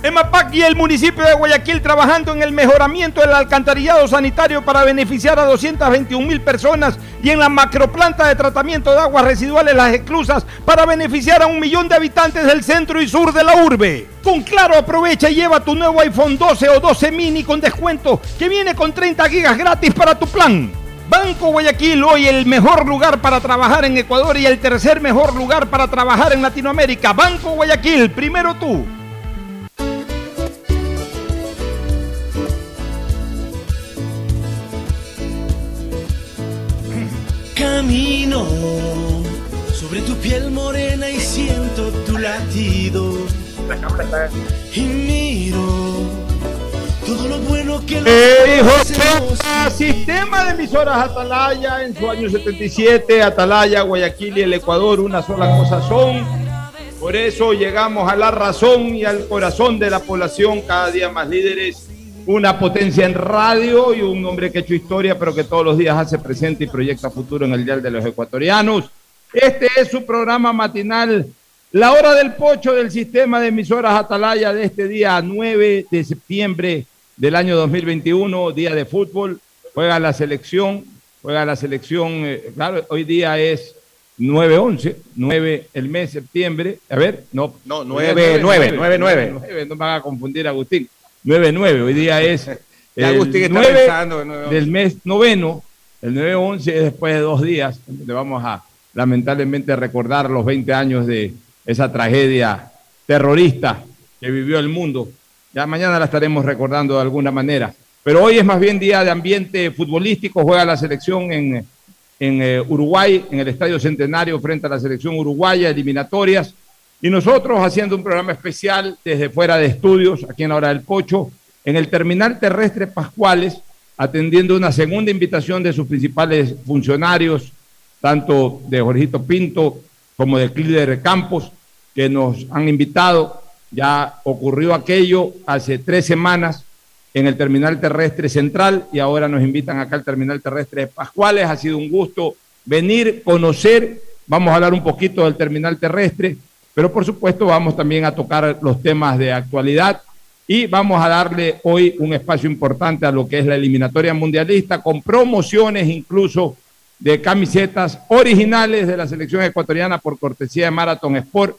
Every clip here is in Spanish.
EMAPAC y el municipio de Guayaquil trabajando en el mejoramiento del alcantarillado sanitario para beneficiar a 221 mil personas y en la macroplanta de tratamiento de aguas residuales Las Exclusas para beneficiar a un millón de habitantes del centro y sur de la urbe. Con Claro aprovecha y lleva tu nuevo iPhone 12 o 12 mini con descuento que viene con 30 gigas gratis para tu plan. Banco Guayaquil, hoy el mejor lugar para trabajar en Ecuador y el tercer mejor lugar para trabajar en Latinoamérica. Banco Guayaquil, primero tú. Camino sobre tu piel morena y siento tu latido. Y miro todo lo bueno que Eh, José, sistema de emisoras Atalaya en su año 77, Atalaya, Guayaquil y el Ecuador, una sola cosa son. Por eso llegamos a la razón y al corazón de la población, cada día más líderes, una potencia en radio y un hombre que ha hecho historia, pero que todos los días hace presente y proyecta futuro en el Dial de los Ecuatorianos. Este es su programa matinal, La Hora del Pocho del sistema de emisoras Atalaya de este día 9 de septiembre del año 2021, día de fútbol. Juega la selección, juega la selección, eh, claro, hoy día es 9-11, 9 el mes de septiembre. A ver, no. No, 9, 9, 9, 9. No me van a confundir, Agustín. 9-9, hoy día es el Agustín está 9 pensando en 9-11. del mes noveno. El 9-11 es después de dos días, donde vamos a lamentablemente recordar los 20 años de esa tragedia terrorista que vivió el mundo. Ya mañana la estaremos recordando de alguna manera. Pero hoy es más bien día de ambiente futbolístico. Juega la selección en, en eh, Uruguay, en el Estadio Centenario, frente a la selección uruguaya, eliminatorias. Y nosotros haciendo un programa especial desde fuera de estudios, aquí en la hora del Pocho, en el terminal terrestre Pascuales, atendiendo una segunda invitación de sus principales funcionarios, tanto de Jorgito Pinto como de Clider Campos, que nos han invitado. Ya ocurrió aquello hace tres semanas en el terminal terrestre central y ahora nos invitan acá al terminal terrestre de Pascuales. Ha sido un gusto venir, conocer. Vamos a hablar un poquito del terminal terrestre, pero por supuesto vamos también a tocar los temas de actualidad y vamos a darle hoy un espacio importante a lo que es la eliminatoria mundialista con promociones incluso de camisetas originales de la selección ecuatoriana por cortesía de Marathon Sport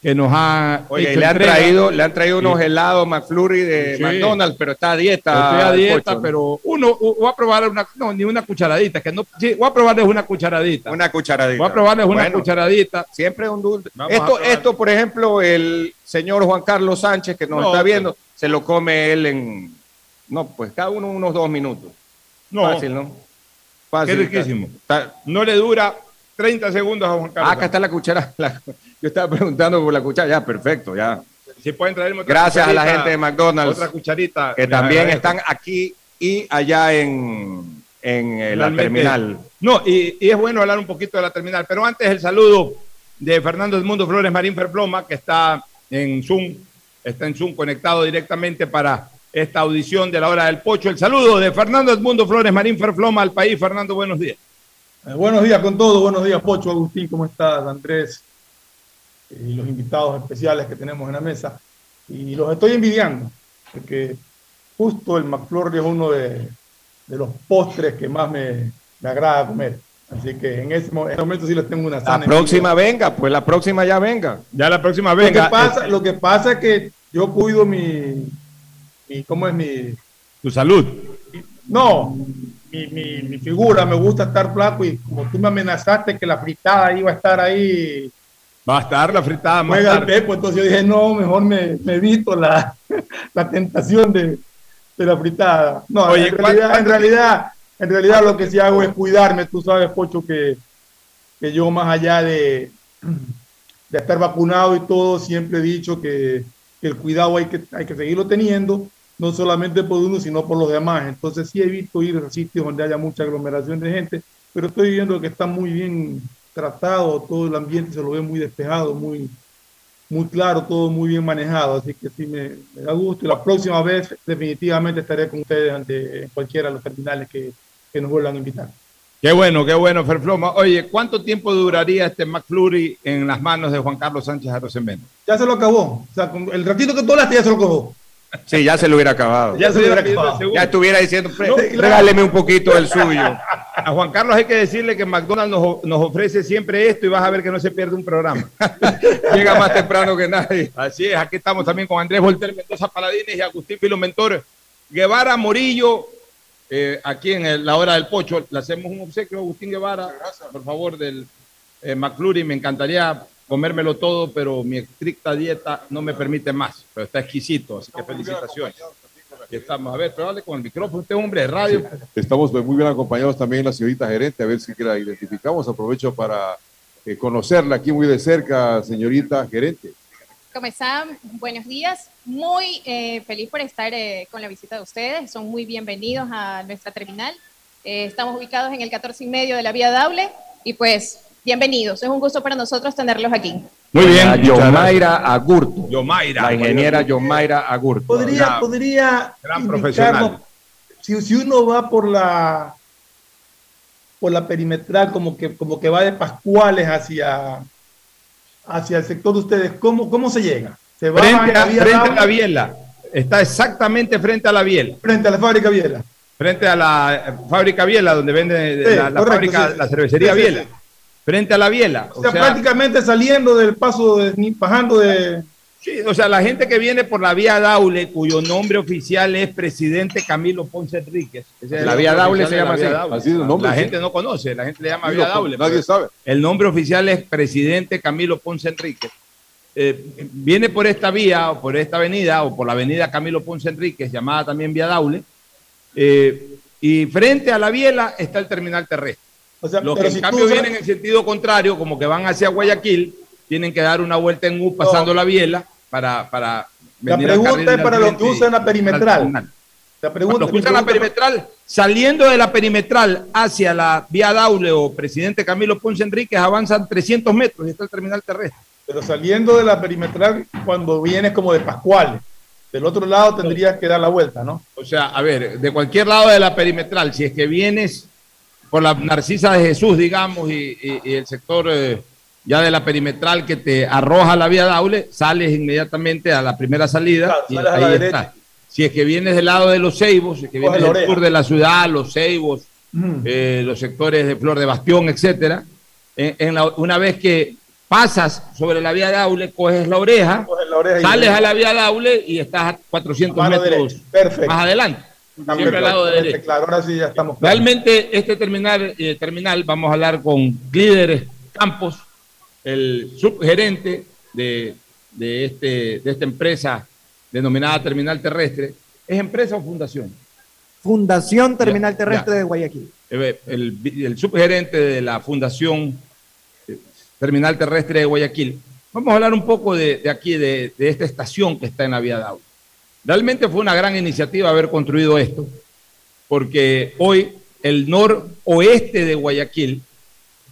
que nos ha Oye, hecho le han entrega. traído, le han traído unos Sí. helados McFlurry de Sí. McDonald's, pero está a dieta. Estoy a dieta, pero uno voy a probar una, no, ni una cucharadita, que no, sí, voy a probarles una cucharadita. Una cucharadita. Voy a probarles una cucharadita. Siempre un dulce. Vamos Esto, esto, por ejemplo, el señor Juan Carlos Sánchez, que nos No, está viendo, se lo come él en. No, pues cada uno unos dos minutos. No, Fácil, ¿no? Fácil. Qué riquísimo. Está- no le dura 30 segundos a Juan Ah, Carlos. acá está la cuchara. La- yo estaba preguntando por la cuchara. Ya, perfecto, ya. Si pueden traerme otra Gracias a la gente de McDonald's, Otra cucharita. que también están aquí y allá en, en eh, la terminal. No, y, y es bueno hablar un poquito de la terminal, pero antes el saludo de Fernando Edmundo Flores Marín Ferploma, que está en Zoom, está en Zoom conectado directamente para esta audición de la hora del pocho. El saludo de Fernando Edmundo Flores Marín Ferploma al país. Fernando, buenos días. Eh, buenos días con todo, buenos días Pocho, Agustín, ¿cómo estás? Andrés. Y los invitados especiales que tenemos en la mesa. Y los estoy envidiando, porque justo el McFlurry es uno de, de los postres que más me, me agrada comer. Así que en ese, en ese momento sí les tengo una La sana próxima venga, pues la próxima ya venga. Ya la próxima Lo venga. que, pasa, este, lo que pasa es que yo cuido mi, mi ¿cómo es mi? tu salud. No, mi, mi, mi figura, me gusta estar flaco y como tú me amenazaste que la fritada iba a estar ahí, Va a estar la fritada más juega el pepo, entonces yo dije, no, mejor me, me evito la, la tentación de, de la fritada. No, Oye, en, realidad, en, realidad, en realidad lo que sí hago es cuidarme, tú sabes, Pocho, que, que yo más allá de, de estar vacunado y todo, siempre he dicho que, que el cuidado hay que, hay que seguirlo teniendo, no solamente por uno, sino por los demás. Entonces sí evito ir a sitios donde haya mucha aglomeración de gente, pero estoy viendo que está muy bien tratado, todo el ambiente se lo ve muy despejado, muy, muy claro, todo muy bien manejado, así que sí me, me da gusto y la próxima vez definitivamente estaré con ustedes ante cualquiera de los terminales que, que nos vuelvan a invitar. Qué bueno, qué bueno, Ferfloma. Oye, ¿cuánto tiempo duraría este McFlurry en las manos de Juan Carlos Sánchez Arosemena? Ya se lo acabó, o sea, con el ratito que tú hablaste ya se lo acabó. Sí, ya se lo hubiera acabado. Ya se lo hubiera acabado. Ya estuviera diciendo, "Pre- No, claro. regáleme un poquito del suyo. A Juan Carlos hay que decirle que McDonald's nos, nos ofrece siempre esto y vas a ver que no se pierde un programa. Llega más temprano que nadie. Así es, aquí estamos también con Andrés Volter Mendoza Paladines y Agustín Pilo Mentor Guevara Morillo, eh, aquí en el- la hora del pocho. Le hacemos un obsequio a Agustín Guevara, por favor, del eh, McFlurry. Me encantaría comérmelo todo, pero mi estricta dieta no me permite más. Pero está exquisito, así que felicitaciones. Aquí estamos. A ver, pero hable con el micrófono. Usted hombre de radio. Estamos muy bien acompañados también la señorita gerente, a ver si la identificamos. Aprovecho para eh, conocerla aquí muy de cerca, señorita gerente. ¿Cómo están? Buenos días. Muy eh, feliz por estar eh, con la visita de ustedes. Son muy bienvenidos a nuestra terminal. Eh, estamos ubicados en el 14 y medio de la vía Daule y pues bienvenidos. Es un gusto para nosotros tenerlos aquí. Muy bien. A Yomaira Agurto. Yomaira. La ingeniera Yomaira Agurto. Podría, podría gran profesional. Si, si uno va por la por la perimetral, como que, como que va de Pascuales hacia, hacia el sector de ustedes, ¿cómo, cómo se llega? ¿Se va Frente en a, vía frente a la biela. Está exactamente frente a la biela. frente a la fábrica Viela. Frente a la fábrica Biela, donde vende Sí, la, la correcto, fábrica, sí, sí. la cervecería Sí, sí, Biela. Frente a la Biela. O sea, prácticamente saliendo del paso, de, ni- bajando de... sí, o sea, la gente que viene por la vía Daule, cuyo nombre oficial es presidente Camilo Ponce Enríquez. La vía Daule se llama la vía así. Daule. Así es el nombre, La sí. gente no conoce, la gente le llama vía Daule. nadie sabe. El nombre oficial es presidente Camilo Ponce Enríquez. Eh, viene por esta vía, o por esta avenida, o por la avenida Camilo Ponce Enríquez, llamada también Vía Daule, eh, y frente a la biela está el terminal terrestre. O sea, Los que pero en si cambio tú- vienen en sentido contrario, como que van hacia Guayaquil, tienen que dar una vuelta en U pasando la biela para, para La pregunta es para los que usan la perimetral. al- La pregunta, Los que usan la perimetral, saliendo de la perimetral hacia la vía Daule o presidente Camilo Ponce Enríquez, avanzan 300 metros y está el terminal terrestre. Pero saliendo de la perimetral, cuando vienes como de Pascuales, del otro lado tendrías que dar la vuelta, ¿no? O sea, a ver, de cualquier lado de la perimetral, si es que vienes por la Narcisa de Jesús, digamos, y, y- y el sector eh, ya de la perimetral que te arroja la vía Daule, sales inmediatamente a la primera salida Claro, y a ahí la está. derecha. Si es que vienes del lado de los Ceibos, si es que vienes del sur de la ciudad, los Ceibos, Mm. eh, los sectores de Flor de Bastión, etcétera, en- en la- una vez que pasas sobre la vía Daule, coges la oreja, Coge la oreja sales a la vía Daule y estás a 400 Mano metros derecha. Perfecto. más adelante. Está Siempre al lado perfectamente derecho. Claro, ahora sí ya estamos. claros. Realmente este terminal, eh, terminal, vamos a hablar con líderes Campos, el subgerente de, de, este, de esta empresa denominada Terminal Terrestre. ¿Es empresa o fundación? Fundación Terminal Ya, Terrestre ya. de Guayaquil. Eh, El, el subgerente de la Fundación eh, Terminal Terrestre de Guayaquil. Vamos a hablar un poco de, de aquí, de, de esta estación que está en la vía Daule. Realmente fue una gran iniciativa haber construido esto, porque hoy el noroeste de Guayaquil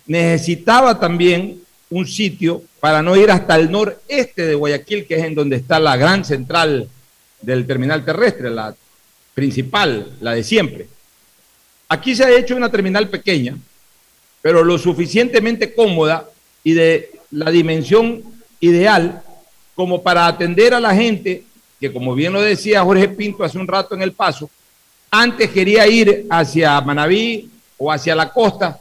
necesitaba también un sitio para no ir hasta el noreste de Guayaquil, que es en donde está la gran central del terminal terrestre, la principal, la de siempre. Aquí se ha hecho una terminal pequeña, pero lo suficientemente cómoda y de la dimensión ideal como para atender a la gente que, como bien lo decía Jorge Pinto hace un rato en el paso, antes quería ir hacia Manabí o hacia la costa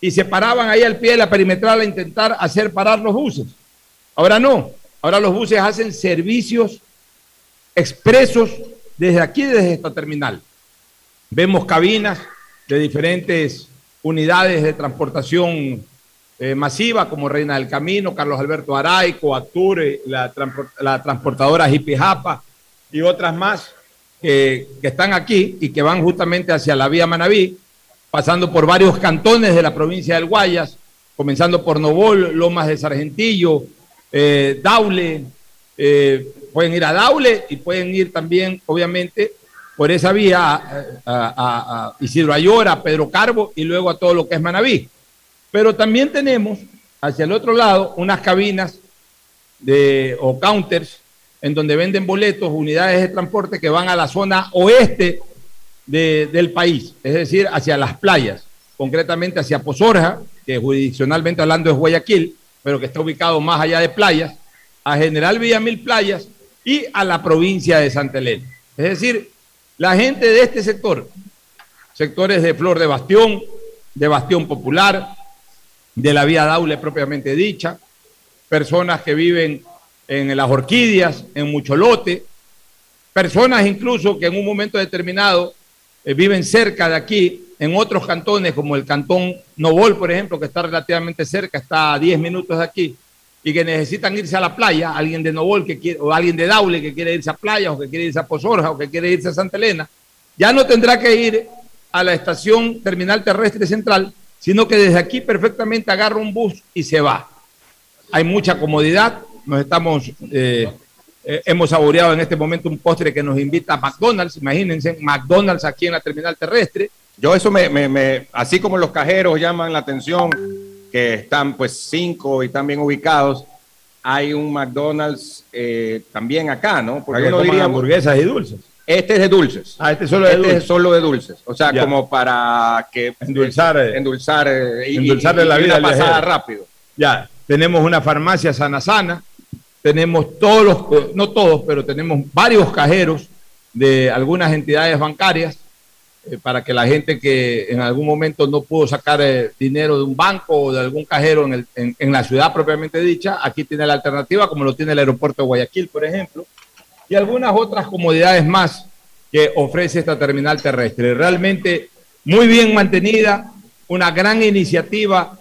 y se paraban ahí al pie de la perimetral a intentar hacer parar los buses. Ahora no, ahora los buses hacen servicios expresos desde aquí, desde esta terminal. Vemos cabinas de diferentes unidades de transportación eh, masiva como Reina del Camino, Carlos Alberto Araico, Acture, la, la transportadora Japa y otras más que, que, están aquí y que van justamente hacia la vía Manabí, pasando por varios cantones de la provincia del Guayas, comenzando por Novol, Lomas de Sargentillo, eh, Daule, eh, pueden ir a Daule y pueden ir también, obviamente, por esa vía a, a, a Isidro Ayora, Pedro Carbo y luego a todo lo que es Manabí. Pero también tenemos hacia el otro lado unas cabinas de, o counters en donde venden boletos, unidades de transporte que van a la zona oeste de, del país, es decir, hacia las playas, concretamente hacia Pozorja, que jurisdiccionalmente hablando es Guayaquil, pero que está ubicado más allá de playas, a General Villamil Playas y a la provincia de Santa Elena. Es decir, la gente de este sector, sectores de Flor de Bastión, de Bastión Popular, de la vía Daule propiamente dicha, personas que viven en las orquídeas, en Mucholote, personas incluso que en un momento determinado eh, viven cerca de aquí, en otros cantones, como el cantón Novol, por ejemplo, que está relativamente cerca, está a 10 minutos de aquí, y que necesitan irse a la playa, alguien de Novol que quiere, o alguien de Daule que quiere irse a playa, o que quiere irse a Pozorja, o que quiere irse a Santa Elena, ya no tendrá que ir a la estación terminal terrestre central, sino que desde aquí perfectamente agarra un bus y se va. Hay mucha comodidad, nos estamos, eh, eh, hemos saboreado en este momento un postre que nos invita a McDonald's, imagínense, McDonald's aquí en la terminal terrestre. Yo eso me, me, me, así como los cajeros llaman la atención, que están pues cinco y están bien ubicados, hay un McDonald's eh, también acá, ¿no? Porque uno diría hamburguesas y dulces. Este es de dulces. Ah, este es solo de este dulces. es solo de dulces. O sea, Ya. como para que Endulzar, eh, endulzar, eh, y, endulzarle y- la y vida una pasada viajero. rápido. Ya, tenemos una farmacia sana sana, tenemos todos los, no todos, pero tenemos varios cajeros de algunas entidades bancarias eh, para que la gente que en algún momento no pudo sacar eh, dinero de un banco o de algún cajero en, el- en- en la ciudad propiamente dicha, aquí tiene la alternativa, como lo tiene el aeropuerto de Guayaquil, por ejemplo, y algunas otras comodidades más que ofrece esta terminal terrestre. Realmente muy bien mantenida, una gran iniciativa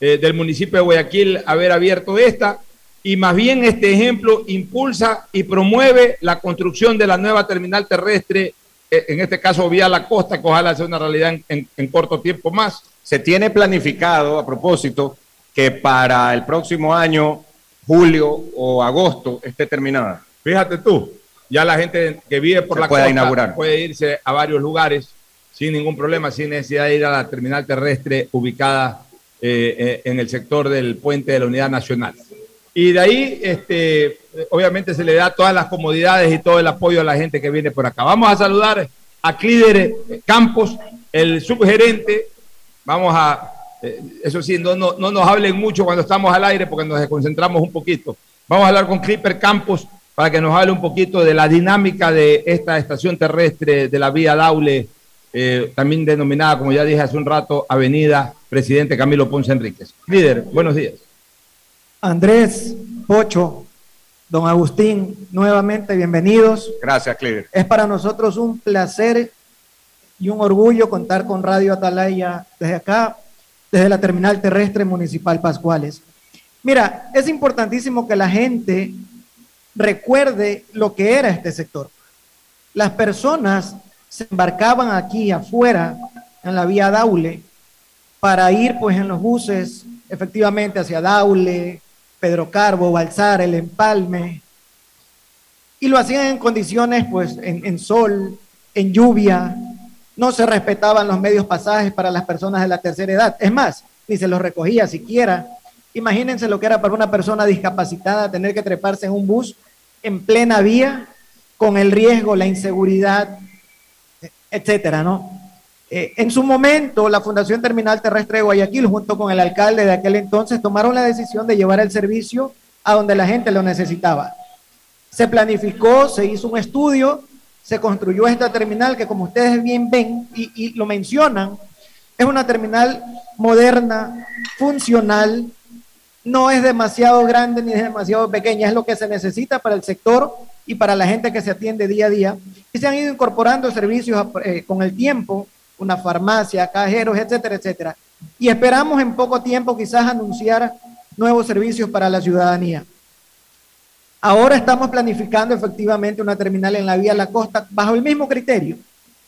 eh, del municipio de Guayaquil haber abierto esta y más bien este ejemplo impulsa y promueve la construcción de la nueva terminal terrestre, eh, en este caso vía la costa, que ojalá sea una realidad en, en- en corto tiempo más. Se tiene planificado, a propósito, que para el próximo año, julio o agosto, esté terminada. Fíjate tú, ya la gente que vive por Se la costa inaugurar. puede irse a varios lugares sin ningún problema, sin necesidad de ir a la terminal terrestre ubicada eh, eh, en el sector del puente de la Unidad Nacional. Y de ahí, este, obviamente, se le da todas las comodidades y todo el apoyo a la gente que viene por acá. Vamos a saludar a Clíder Campos, el subgerente. Vamos a, eh, eso sí, no, no, no nos hablen mucho cuando estamos al aire porque nos desconcentramos un poquito. Vamos a hablar con Clipper Campos para que nos hable un poquito de la dinámica de esta estación terrestre de la vía Daule, eh, también denominada, como ya dije hace un rato, Avenida Presidente Camilo Ponce Enríquez. Líder, buenos días. Andrés, Pocho, don Agustín, nuevamente bienvenidos. Gracias, Cleaver. Es para nosotros un placer y un orgullo contar con Radio Atalaya desde acá, desde la terminal terrestre municipal Pascuales. Mira, es importantísimo que la gente recuerde lo que era este sector. Las personas se embarcaban aquí afuera en la vía Daule para ir pues en los buses efectivamente hacia Daule, Pedro Carbo, Balsar, El Empalme, y lo hacían en condiciones, pues, en, en sol, en lluvia, no se respetaban los medios pasajes para las personas de la tercera edad. Es más, ni se los recogía siquiera. Imagínense lo que era para una persona discapacitada tener que treparse en un bus en plena vía con el riesgo, la inseguridad, etcétera, ¿no? Eh, en su momento, la Fundación Terminal Terrestre de Guayaquil, junto con el alcalde de aquel entonces, tomaron la decisión de llevar el servicio a donde la gente lo necesitaba. Se planificó, se hizo un estudio, se construyó esta terminal que como ustedes bien ven y, y lo mencionan, es una terminal moderna, funcional, no es demasiado grande ni es demasiado pequeña, es lo que se necesita para el sector y para la gente que se atiende día a día. Y se han ido incorporando servicios eh, con el tiempo, una farmacia, cajeros, etcétera, etcétera. Y esperamos en poco tiempo quizás anunciar nuevos servicios para la ciudadanía. Ahora estamos planificando efectivamente una terminal en la vía La Costa bajo el mismo criterio,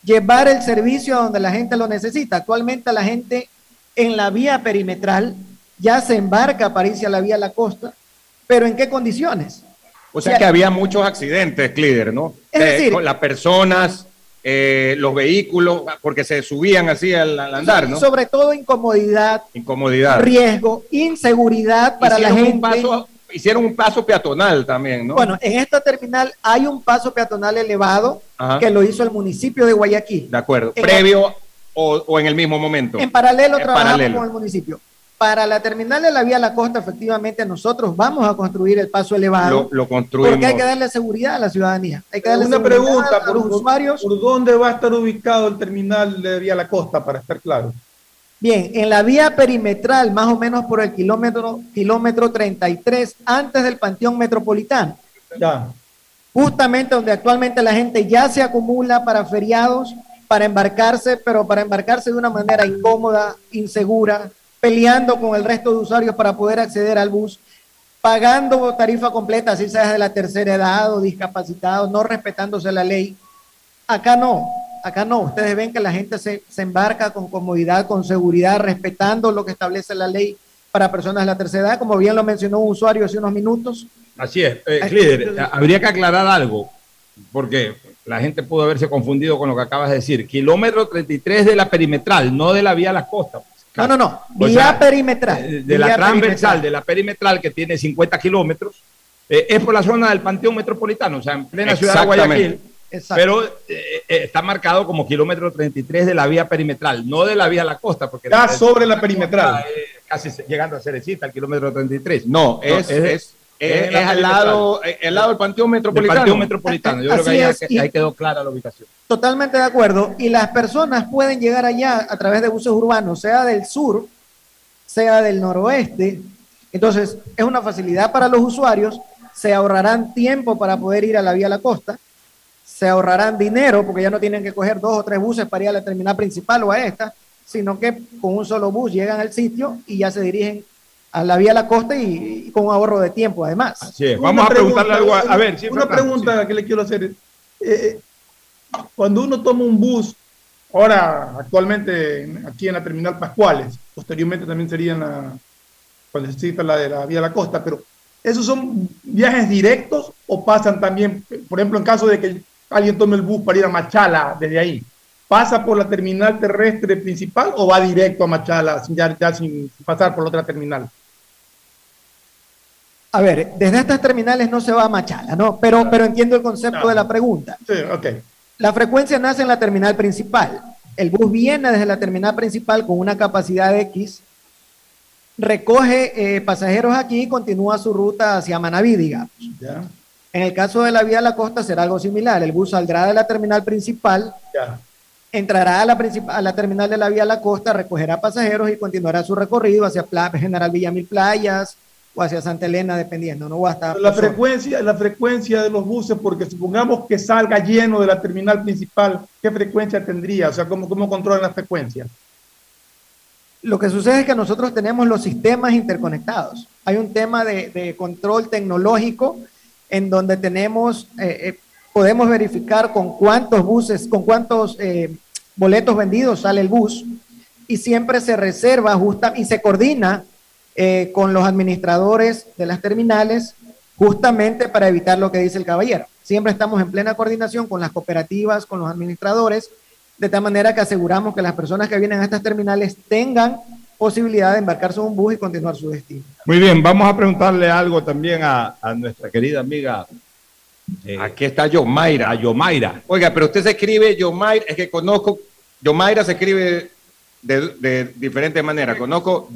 llevar el servicio a donde la gente lo necesita. Actualmente la gente en la vía perimetral ya se embarca para irse a la vía La Costa, pero ¿en qué condiciones? O sea, que había muchos accidentes, Clider, ¿no? Es decir, con las personas, eh, los vehículos, porque se subían así al, al andar, ¿no? Sobre todo incomodidad, Incomodidad. riesgo, inseguridad para la gente. Un paso, hicieron un paso peatonal también, ¿no? Bueno, en esta terminal hay un paso peatonal elevado Ajá. que lo hizo el municipio de Guayaquil. de acuerdo. en- Previo o, o en el mismo momento. En paralelo En trabajamos paralelo. con el municipio. Para la terminal de la vía La Costa, efectivamente, nosotros vamos a construir el paso elevado. Lo, lo construimos. Porque hay que darle seguridad a la ciudadanía. Hay que darle Una seguridad pregunta, a los ¿por, usuarios. ¿por dónde va a estar ubicado el terminal de Vía La Costa, para estar claro? Bien, en la vía perimetral, más o menos por el kilómetro, kilómetro 33, antes del Panteón Metropolitano. Ya. justamente donde actualmente la gente ya se acumula para feriados, para embarcarse, pero para embarcarse de una manera incómoda, insegura, peleando con el resto de usuarios para poder acceder al bus, pagando tarifa completa, así sea de la tercera edad o discapacitado, no respetándose la ley. Acá no, acá no. Ustedes ven que la gente se, se embarca con comodidad, con seguridad, respetando lo que establece la ley para personas de la tercera edad, como bien lo mencionó un usuario hace unos minutos. Así es. Eh, yo- habría que aclarar algo, porque la gente pudo haberse confundido con lo que acabas de decir. Kilómetro 33 de la perimetral, no de la vía a las costas. No, no, no. O Vía sea, perimetral. De la vía transversal, perimetral. de la perimetral, que tiene 50 kilómetros, eh, es por la zona del Panteón Metropolitano, o sea, en plena ciudad de. Guayaquil. Exacto. Pero eh, eh, está marcado como kilómetro 33 de la vía perimetral, no de la vía a la costa, porque la- sobre la perimetral. eh, casi llegando a Cerecita, el kilómetro 33. No, es, es- es, es, es la es al lado, eh, el lado del Panteón Del Metropolitano. Panteón Metropolitano. Yo creo que ahí, quedó clara la ubicación. Totalmente de acuerdo. Y las personas pueden llegar allá a través de buses urbanos, sea del sur, sea del noroeste. Entonces, es una facilidad para los usuarios. Se ahorrarán tiempo para poder ir a la vía a la costa. Se ahorrarán dinero porque ya no tienen que coger dos o tres buses para ir a la terminal principal o a esta, sino que con un solo bus llegan al sitio y ya se dirigen a la vía a la costa y, y con un ahorro de tiempo además. Así es. Una Vamos a preguntarle pregunta, algo a, a ver. sí, una Fernando, pregunta que le quiero hacer. Eh, cuando uno toma un bus, ahora actualmente en- aquí en la terminal Pascuales, posteriormente también sería en la, cuando se la de la Vía La Costa, pero ¿esos son viajes directos o pasan también, por ejemplo, en caso de que alguien tome el bus para ir a Machala desde ahí? ¿Pasa por la terminal terrestre principal o va directo a Machala sin- ya, ya sin pasar por la otra terminal? A ver, desde estas terminales no se va a Machala, ¿no? Pero, pero entiendo el concepto de la pregunta. Sí, ok. La frecuencia nace en la terminal principal. El bus viene desde la terminal principal con una capacidad X, recoge eh, pasajeros aquí y continúa su ruta hacia Manaví, digamos. En el caso de la vía a la costa será algo similar. El bus saldrá de la terminal principal, entrará a la, a la terminal de la vía a la costa, recogerá pasajeros y continuará su recorrido hacia Pla- General Villamil Playas o hacia Santa Elena, dependiendo, ¿no? O hasta La frecuencia, la frecuencia de los buses, porque supongamos que salga lleno de la terminal principal, ¿qué frecuencia tendría? O sea, ¿cómo, cómo controlan la frecuencia? Lo que sucede es que nosotros tenemos los sistemas interconectados. Hay un tema de, de control tecnológico en donde tenemos, eh, eh, podemos verificar con cuántos buses, con cuántos eh, boletos vendidos sale el bus y siempre se reserva justa y se coordina eh, con los administradores de las terminales justamente para evitar lo que dice el caballero. Siempre estamos en plena coordinación con las cooperativas, con los administradores, de tal manera que aseguramos que las personas que vienen a estas terminales tengan posibilidad de embarcarse en un bus y continuar su destino. Muy bien, vamos a preguntarle algo también a, a nuestra querida amiga eh, Aquí está Yomaira. Yomaira. Oiga, pero usted se escribe Yomaira, es que conozco, Yomaira se escribe de, de diferentes maneras. Conozco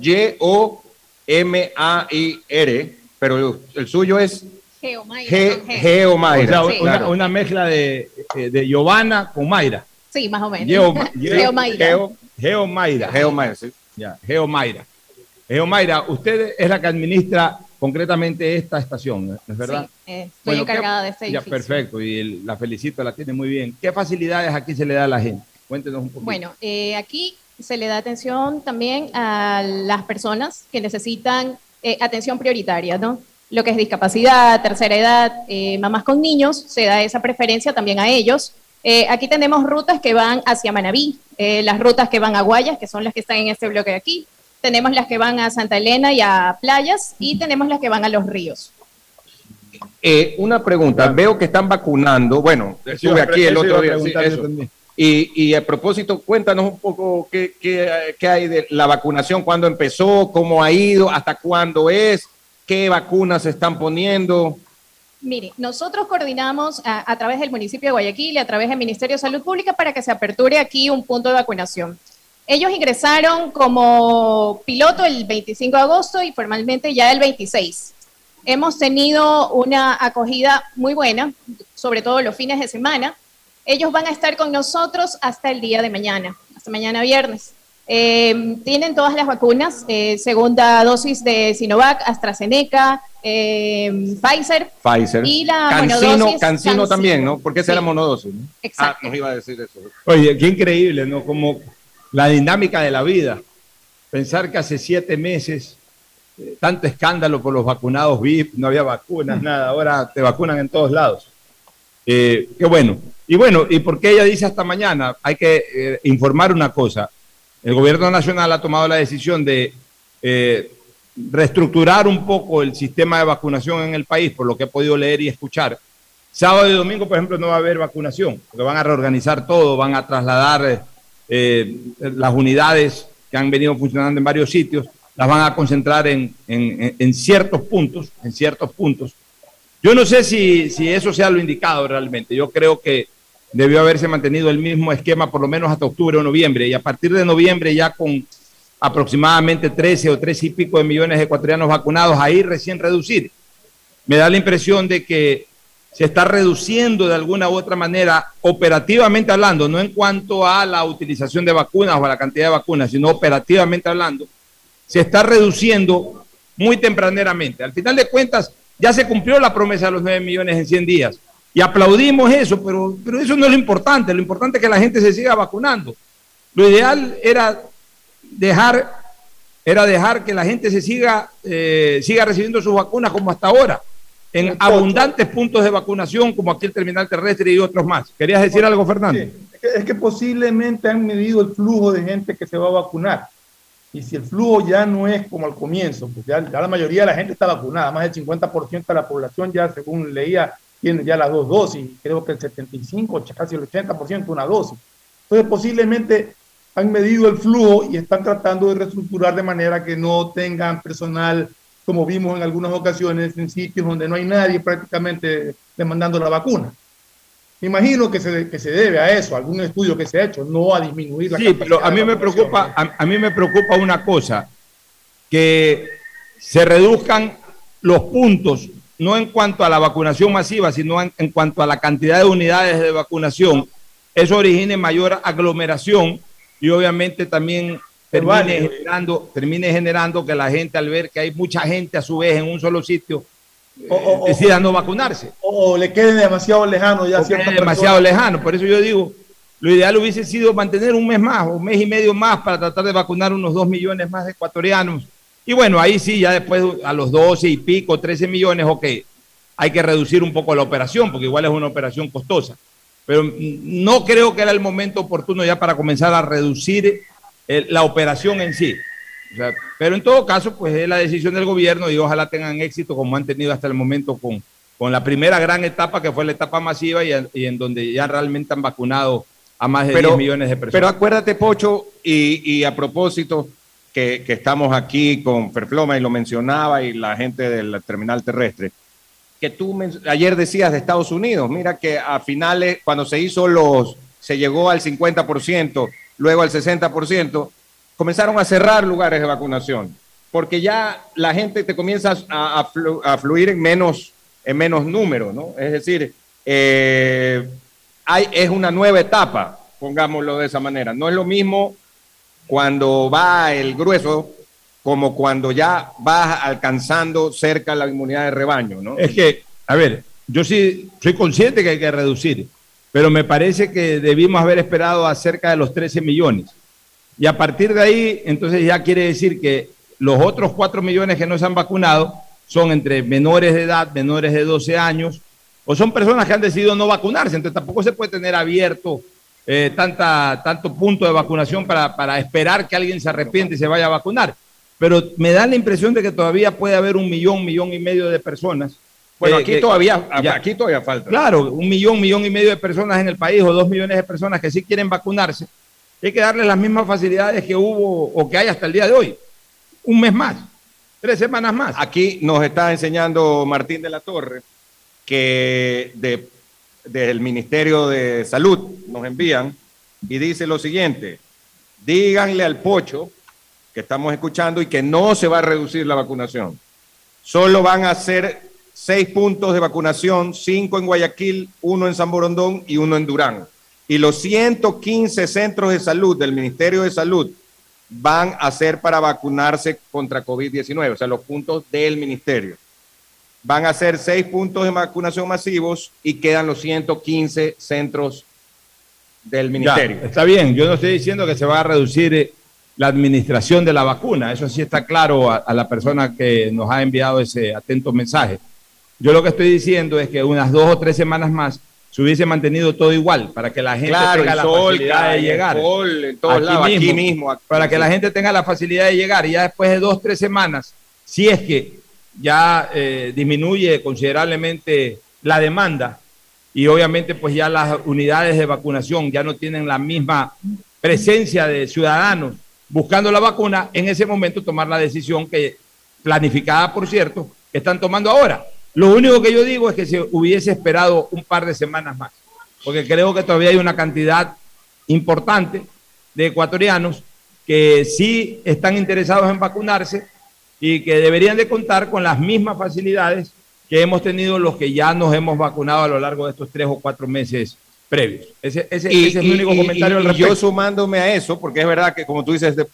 Y-O-M-A-I-R, pero el, suyo es Geomayra. Geomayra. O sea, Sí. una, claro. una mezcla de, eh, de Giovanna con Mayra. Sí, más o menos. Geo- Geo- Geomayra. Geo- Geomayra. Geomayra, sí. Ya, Geomayra. Geomayra, usted es la que administra concretamente esta estación, ¿no es verdad? Sí, eh, estoy Bueno, encargada ¿qué- de este Ya, edificio. perfecto, y el- la felicito, la tiene muy bien. ¿Qué facilidades aquí se le da a la gente? Cuéntenos un poquito. Bueno, eh, aquí se le da atención también a las personas que necesitan eh, atención prioritaria, ¿no? Lo que es discapacidad, tercera edad, eh, mamás con niños, se da esa preferencia también a ellos. Eh, aquí tenemos rutas que van hacia Manabí, eh, las rutas que van a Guayas, que son las que están en este bloque de aquí. Tenemos las que van a Santa Elena y a playas, y tenemos las que van a los ríos. Eh, una pregunta, veo que están vacunando, bueno, estuve aquí el otro día, sí, eso. Y, y a propósito, cuéntanos un poco qué hay de la vacunación, cuándo empezó, cómo ha ido, hasta cuándo es, qué vacunas se están poniendo. Mire, nosotros coordinamos a, a través del municipio de Guayaquil y a través del Ministerio de Salud Pública para que se aperture aquí un punto de vacunación. Ellos ingresaron como piloto el 25 de agosto y formalmente ya el 26. Hemos tenido una acogida muy buena, sobre todo los fines de semana. Ellos van a estar con nosotros hasta el día de mañana, hasta mañana viernes. Eh, tienen todas las vacunas, eh, segunda dosis de Sinovac, AstraZeneca, eh, Pfizer Pfizer. y la Cancino, monodosis. Cancino también, ¿no? Porque esa Sí, era monodosis. ¿no? Exacto. Ah, nos iba a decir eso. Oye, qué increíble, ¿no? Como la dinámica de la vida. Pensar que hace siete meses, tanto escándalo por los vacunados VIP, no había vacunas, nada, ahora te vacunan en todos lados. Eh, qué bueno. Y bueno, ¿y por qué ella dice hasta mañana? Hay que eh, informar una cosa. El gobierno nacional ha tomado la decisión de eh, reestructurar un poco el sistema de vacunación en el país, por lo que he podido leer y escuchar. Sábado y domingo, por ejemplo, no va a haber vacunación, porque van a reorganizar todo, van a trasladar eh, las unidades que han venido funcionando en varios sitios, las van a concentrar en, en- ciertos puntos, en ciertos puntos. Yo no sé si, si eso sea lo indicado realmente. Yo creo que debió haberse mantenido el mismo esquema por lo menos hasta octubre o noviembre, y a partir de noviembre ya con aproximadamente 13 o 13 y pico de millones de ecuatorianos vacunados, ahí recién reducir. Me da la impresión de que se está reduciendo de alguna u otra manera, operativamente hablando, no en cuanto a la utilización de vacunas o a la cantidad de vacunas, sino operativamente hablando, se está reduciendo muy tempraneramente. Al final de cuentas, ya se cumplió la promesa de los 9 millones en 100 días. Y aplaudimos eso, pero, pero eso no es lo importante. Lo importante es que la gente se siga vacunando. Lo ideal era dejar, era dejar que la gente se siga, eh, siga recibiendo sus vacunas como hasta ahora, en Exacto. abundantes puntos de vacunación, como aquí el terminal terrestre y otros más. ¿Querías decir algo, Fernando? Sí, es, que, es que posiblemente han medido el flujo de gente que se va a vacunar. Y si el flujo ya no es como al comienzo, pues ya, ya la mayoría de la gente está vacunada, más del 50% de la población ya, según leía, tiene ya las dos dosis, creo que el 75, casi el 80% una dosis. Entonces posiblemente han medido el flujo y están tratando de reestructurar de manera que no tengan personal, como vimos en algunas ocasiones, en sitios donde no hay nadie prácticamente demandando la vacuna. Me imagino que se, que se debe a eso, a algún estudio que se ha hecho, no a disminuir la Sí, pero a mí me preocupa, a, a mí me preocupa una cosa, que se reduzcan los puntos, no en cuanto a la vacunación masiva, sino en, en cuanto a la cantidad de unidades de vacunación. Eso origine mayor aglomeración y obviamente también termine vale. generando, termine generando que la gente al ver que hay mucha gente a su vez en un solo sitio, O- o- o- decida no vacunarse. o, o le quede demasiado lejano ya es demasiado lejano. Por eso yo digo, lo ideal hubiese sido mantener un mes más, un mes y medio más para tratar de vacunar unos dos millones más de ecuatorianos. Y bueno, ahí sí, ya después a los 12 y pico, 13 millones, ok, hay que reducir un poco la operación, porque igual es una operación costosa. Pero no creo que era el momento oportuno ya para comenzar a reducir eh, la operación en sí. O sea, pero en todo caso, pues es la decisión del gobierno y ojalá tengan éxito como han tenido hasta el momento con, con la primera gran etapa, que fue la etapa masiva y, en- y en donde ya realmente han vacunado a más de Pero- 10 millones de personas. Pero acuérdate, Pocho, y, y a propósito, que, estamos aquí con Ferfloma y lo mencionaba y la gente del terminal terrestre, que tú ayer decías de Estados Unidos, mira que a finales, cuando se hizo los, se llegó al 50%, luego al 60%, comenzaron a cerrar lugares de vacunación porque ya la gente te comienza a fluir en menos, en menos número, ¿no? Es decir, eh, hay, es una nueva etapa, pongámoslo de esa manera. No es lo mismo cuando va el grueso como cuando ya vas alcanzando cerca la inmunidad de rebaño, ¿no? Es que, a ver, yo sí soy consciente que hay que reducir, pero me parece que debimos haber esperado a cerca de los 13 millones. Y a partir de ahí, entonces ya quiere decir que los otros 4 millones que no se han vacunado son entre menores de edad, menores de 12 años, o son personas que han decidido no vacunarse. Entonces tampoco se puede tener abierto eh, tanta, tanto punto de vacunación para, para esperar que alguien se arrepiente y se vaya a vacunar. Pero me da la impresión de que todavía puede haber un millón, millón y medio de personas. Bueno, eh, aquí que- todavía, ya- aquí todavía falta. Claro, un millón, millón y medio de personas en el país o dos millones de personas que sí quieren vacunarse. Hay que darles las mismas facilidades que hubo o que hay hasta el día de hoy. Un mes más, tres semanas más. Aquí nos está enseñando Martín de la Torre que de, del Ministerio de Salud nos envían y dice lo siguiente, díganle al pocho que estamos escuchando y que no se va a reducir la vacunación. Solo van a hacer seis puntos de vacunación, cinco en Guayaquil, uno en San Borondón y uno en Durán. Y los 115 centros de salud del Ministerio de Salud van a ser para vacunarse contra COVID-19, o sea, los puntos del ministerio. Van a ser seis puntos de vacunación masivos y quedan los 115 centros del ministerio. Ya, está bien, yo no estoy diciendo que se va a reducir eh, la administración de la vacuna, eso sí está claro a, a la persona que nos ha enviado ese atento mensaje. Yo lo que estoy diciendo es que unas dos o tres semanas más se hubiese mantenido todo igual para que la gente Claro, tenga la sol, facilidad de llegar. el sol, en todos lados, aquí mismo, aquí, para que la gente tenga la facilidad de llegar y ya después de dos, tres semanas, si es que ya eh, disminuye considerablemente la demanda y obviamente pues ya las unidades de vacunación ya no tienen la misma presencia de ciudadanos buscando la vacuna, en ese momento tomar la decisión que planificada, por cierto, están tomando ahora. Lo único que yo digo es que se hubiese esperado un par de semanas más, porque creo que todavía hay una cantidad importante de ecuatorianos que sí están interesados en vacunarse y que deberían de contar con las mismas facilidades que hemos tenido los que ya nos hemos vacunado a lo largo de estos tres o cuatro meses previos. Ese, ese- Y, ese es mi y- único y- comentario al yo respecto. sumándome a eso, porque es verdad que como tú dices, de-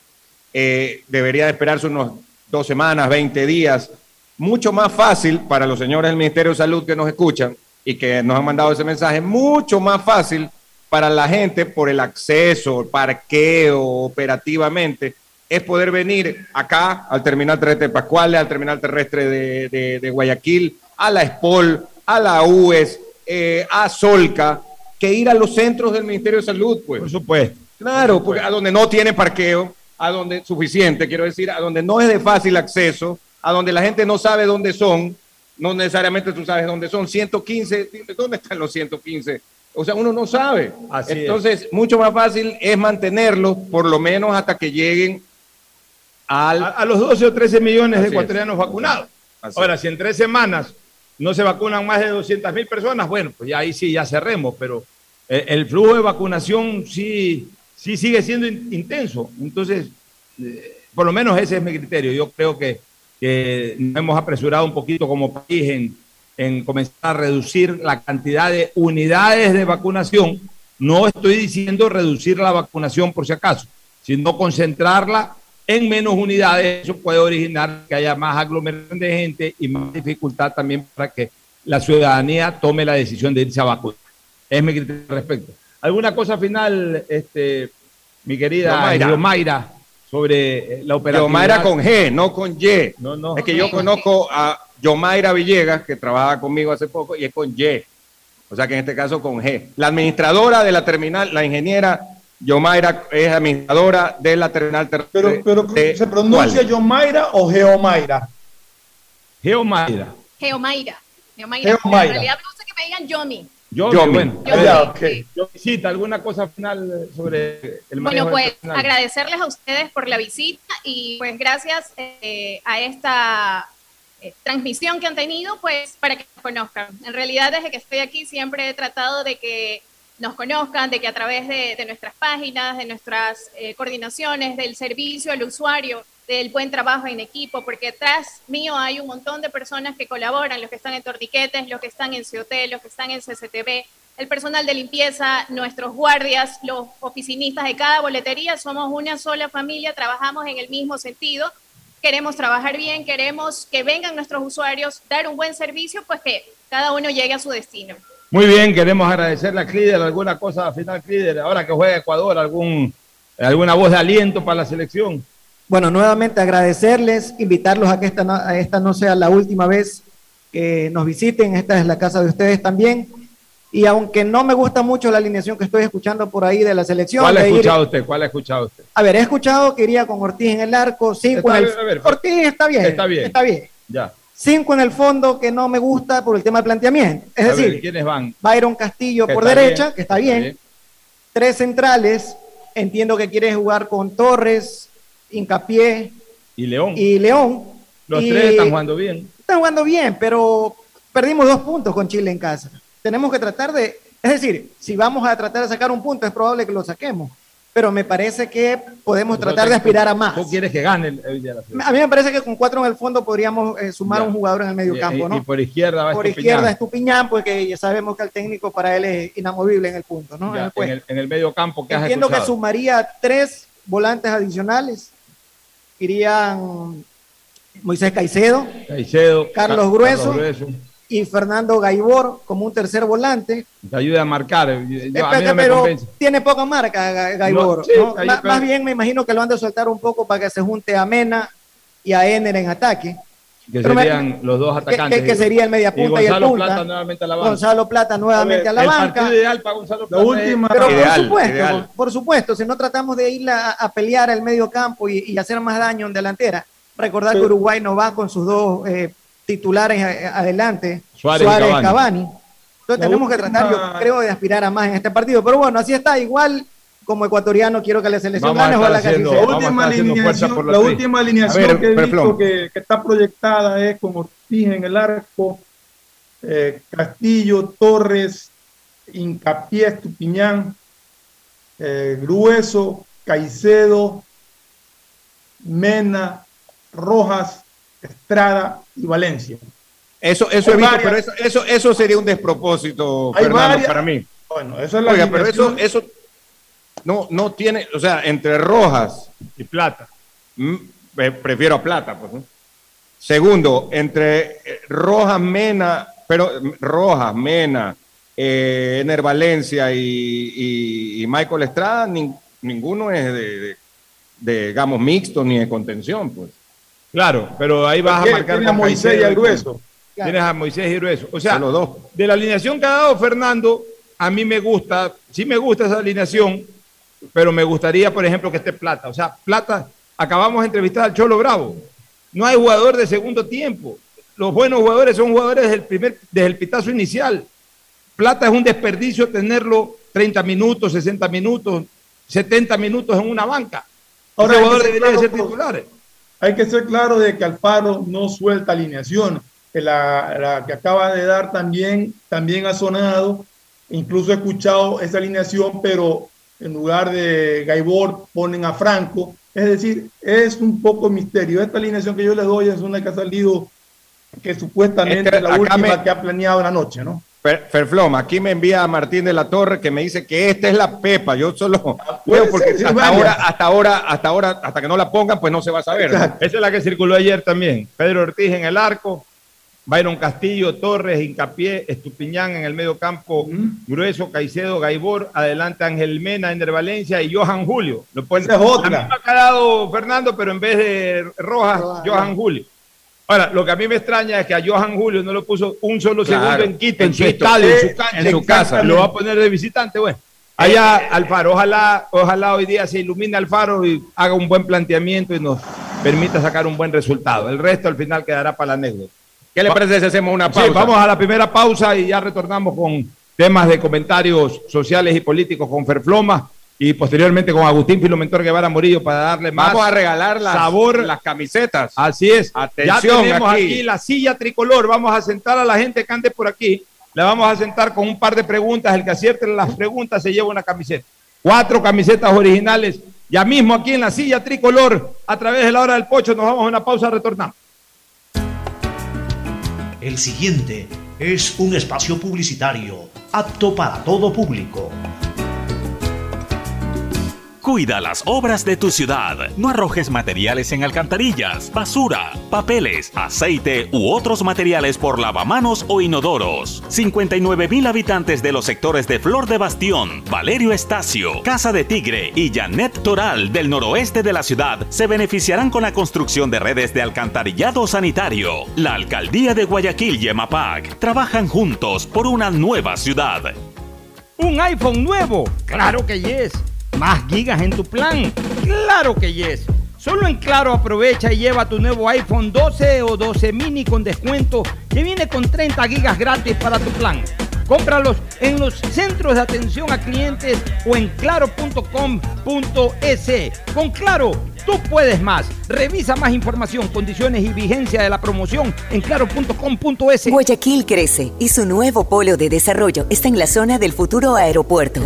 eh, debería de esperarse unos dos semanas, 20 días, mucho más fácil para los señores del Ministerio de Salud que nos escuchan y que nos han mandado ese mensaje, mucho más fácil para la gente por el acceso, el parqueo operativamente, es poder venir acá al terminal terrestre de Pascuales, al terminal terrestre de, de- de Guayaquil, a la SPOL, a la UES, eh, a Solca, que ir a los centros del Ministerio de Salud, pues. Por supuesto. Claro, porque a donde no tiene parqueo, a donde suficiente, quiero decir, a donde no es de fácil acceso, a donde la gente no sabe dónde son, no necesariamente tú sabes dónde son, 115, dime, ¿dónde están los 115? O sea, uno no sabe. Así es. Entonces, mucho más fácil es mantenerlos, por lo menos hasta que lleguen al... A, a los 12 o 13 millones Así de es. ecuatorianos vacunados. Así Ahora, si en tres semanas no se vacunan más de 200 mil personas, bueno, pues ya ahí sí ya cerremos, pero eh, el flujo de vacunación sí, sí sigue siendo in- intenso. Entonces, eh, por lo menos ese es mi criterio. Yo creo que, que nos hemos apresurado un poquito como país en, en comenzar a reducir la cantidad de unidades de vacunación. No estoy diciendo reducir la vacunación por si acaso, sino concentrarla en menos unidades. Eso puede originar que haya más aglomeración de gente y más dificultad también para que la ciudadanía tome la decisión de irse a vacunar. Es mi criterio al respecto. ¿Alguna cosa final, este, mi querida. Yomaira, sobre eh, la operación? Yomaira con G, no con Y. No, no. Es que yo conozco a Yomaira Villegas, que trabaja conmigo hace poco, y es con Y. O sea que en este caso con G. La administradora de la terminal, la ingeniera Yomaira es administradora de la terminal terrestre. Pero, pero de ¿se pronuncia. Yomaira o Geomaira? Geomaira. Geomaira. Geomaira. Geomaira. En realidad me gusta que me digan Yomi. Yo, Yomi. bueno, Yomi, ya, ok. sí. yo visita alguna cosa final sobre el manejo Bueno, pues personal? agradecerles a ustedes por la visita y pues gracias eh, a esta eh, transmisión que han tenido, pues para que nos conozcan. En realidad desde que estoy aquí siempre he tratado de que nos conozcan, de que a través de, nuestras páginas, de nuestras eh, coordinaciones, del servicio al usuario, del buen trabajo en equipo, porque detrás mío hay un montón de personas que colaboran, los que están en Torniquetes, los que están en COT, los que están en CCTV, el personal de limpieza, nuestros guardias, los oficinistas de cada boletería, somos una sola familia, trabajamos en el mismo sentido, queremos trabajar bien, queremos que vengan nuestros usuarios, dar un buen servicio, pues que cada uno llegue a su destino. Muy bien, queremos agradecerle a Clider alguna cosa al final Clider, ahora que juega Ecuador, algún, alguna voz de aliento para la selección. Bueno, nuevamente agradecerles, invitarlos a que esta no, a esta no sea la última vez que nos visiten, esta es la casa de ustedes también. Y aunque no me gusta mucho la alineación que estoy escuchando por ahí de la selección. ¿Cuál ha de ir- escuchado usted? ¿Cuál ha escuchado usted? A ver, he escuchado que iría con Ortiz en el arco, cinco Está en el bien, a ver, Ortiz está bien. está bien. Está bien. Ya. Cinco en el fondo que no me gusta por el tema de planteamiento. Es A ver, decir, ¿quiénes van? Byron Castillo Que por derecha, bien, que está bien. Tres centrales. Entiendo que quiere jugar con Torres, Hincapié Y León. y León. Los Y tres están jugando bien. Están jugando bien, pero perdimos dos puntos con Chile en casa. Tenemos que tratar de, es decir, si vamos a tratar de sacar un punto, es probable que lo saquemos. Pero me parece que podemos tratar de aspirar a más. Tú quieres que gane el, el de la. A mí me parece que con cuatro en el fondo podríamos eh, sumar Ya. un jugador en el medio campo, y, ¿no? y por izquierda va por izquierda Estupiñán, porque ya sabemos que el técnico para él es inamovible en el punto, ¿no? Ya, En el en, el, medio campo, ¿qué has Entiendo que sumaría tres volantes adicionales. Irían Moisés Caicedo Caicedo, Carlos Ca- Grueso. Grueso, y Fernando Gaibor como un tercer volante. te ayuda a marcar. Yo- a mí Espérate, no me pero convence. tiene poca marca Ga- Gaibor. No, sí, ¿no? ahí- Ma- pero- Más bien me imagino que lo han de soltar un poco para que se junte a Mena y a Ener en ataque. Que Pero me- serían los dos atacantes. que- que sería el media punta y, el Gonzalo punta. Plata nuevamente a la banca. Gonzalo Plata nuevamente a la el banca. partido ideal para Gonzalo Plata. última- Pero Ideal, por supuesto, ideal. por, supuesto, si no tratamos de ir a, a pelear el medio campo y, y hacer más daño en delantera, recordar que Uruguay no va con sus dos eh, titulares adelante, Suárez Suárez, Cavani. Cavani. Entonces La tenemos que tratar, yo creo, de aspirar a más en este partido. Pero bueno, así está. Igual, como ecuatoriano, quiero que la selección gane. haciendo-. La última haciendo alineación, la última alineación ver, que he visto que, que está proyectada es con Ortiz en el arco, eh, Castillo, Torres, Hincapié, Estupiñán, eh, Grueso, Caicedo, Mena, Rojas, Estrada y Valencia. Eso, eso he Hay visto, varias- pero eso, eso, eso sería un despropósito, Fernando, varias- para mí. Bueno, esa es la Oiga, pero eso, eso no, no tiene, o sea, entre Rojas, Y Plata. mm, eh, prefiero a Plata, pues. ¿no? Segundo, entre eh, Rojas, Mena, pero mm, Rojas, Mena, eh, Ener Valencia y, y- y Michael Estrada, nin- ninguno es de, de, de, digamos, mixto ni de contención, pues. Claro, pero ahí vas a marcar tiene a Moisés y al Grueso. Tienes a Moisés y Grueso. O sea, los dos. de la alineación que ha dado Fernando, a mí me gusta, sí me gusta esa alineación, pero me gustaría, por ejemplo, que esté Plata. O sea, Plata, acabamos de entrevistar al Cholo Bravo. No hay jugador de segundo tiempo. Los buenos jugadores son jugadores desde el, primer, desde el pitazo inicial. Plata es un desperdicio tenerlo 30 minutos, 60 minutos, 70 minutos en una banca. Ahora, Ese jugador ser debería de ser claro, titular. Hay que ser claro de que Alfaro no suelta alineación. Que la, la que acaba de dar también, también ha sonado. Incluso he escuchado esa alineación, pero en lugar de Gaibor ponen a Franco. Es decir, es un poco misterio. Esta alineación que yo le doy es una que ha salido, que supuestamente es la última me- que ha planeado la noche, ¿no? Fer- Ferfloma, aquí me envía a Martín de la Torre que me dice que esta es la Pepa. Yo solo puede veo porque ser, hasta, vaya. ahora, hasta ahora, hasta ahora, hasta que no la pongan, pues no se va a saber. Esa es la que circuló ayer también. Pedro Ortiz en el arco, Byron Castillo, Torres, Hincapié, Estupiñán en el medio campo, Grueso, Caicedo, Gaibor, adelante Ángel Mena, Ender Valencia y Johan Julio. Lo Esa es otra. La misma que ha dado Fernando, pero en vez de Rojas, Rojas, Johan Julio. Ahora, lo que a mí me extraña es que a Johan Julio no lo puso un solo Claro, segundo en Quito, en, su estadio, en Eh, su cancha. en su casa. Lo va a poner de visitante, bueno. Allá, Alfaro, ojalá, ojalá hoy día se ilumine Alfaro y haga un buen planteamiento y nos permita sacar un buen resultado. El resto al final quedará para la anécdota. ¿Qué le parece si hacemos una Sí, pausa? vamos a la primera pausa y ya retornamos con temas de comentarios sociales y políticos con Ferfloma y posteriormente con Agustín Filomentor Guevara Murillo para darle más Vamos a regalar las, sabor. las camisetas. Así es. Atención, ya tenemos aquí. aquí. la silla tricolor. Vamos a sentar a la gente que ande por aquí. La vamos a sentar con un par de preguntas. El que acierte las preguntas se lleva una camiseta. Cuatro camisetas originales Ya mismo aquí en la silla tricolor, a través de la hora del pocho, nos vamos a una pausa, retornamos. El siguiente es un espacio publicitario apto para todo público. Cuida las obras de tu ciudad. No arrojes materiales en alcantarillas, basura, papeles, aceite u otros materiales por lavamanos o inodoros. 59 mil habitantes de los sectores de Flor de Bastión, Valerio Estacio, Casa de Tigre y Janet Toral del noroeste de la ciudad se beneficiarán con la construcción de redes de alcantarillado sanitario. La alcaldía de Guayaquil y EMAPAC trabajan juntos por una nueva ciudad. ¿Un iPhone nuevo? Claro que yes. ¿Más gigas en tu plan? Claro que yes. Solo en Claro aprovecha y lleva tu nuevo iPhone 12 o 12 mini con descuento que viene con 30 gigas gratis para tu plan. Cómpralos en los centros de atención a clientes o en claro.com.es. Con Claro, tú puedes más. Revisa más información, condiciones y vigencia de la promoción en claro.com.es. Guayaquil crece y su nuevo polo de desarrollo está en la zona del futuro aeropuerto.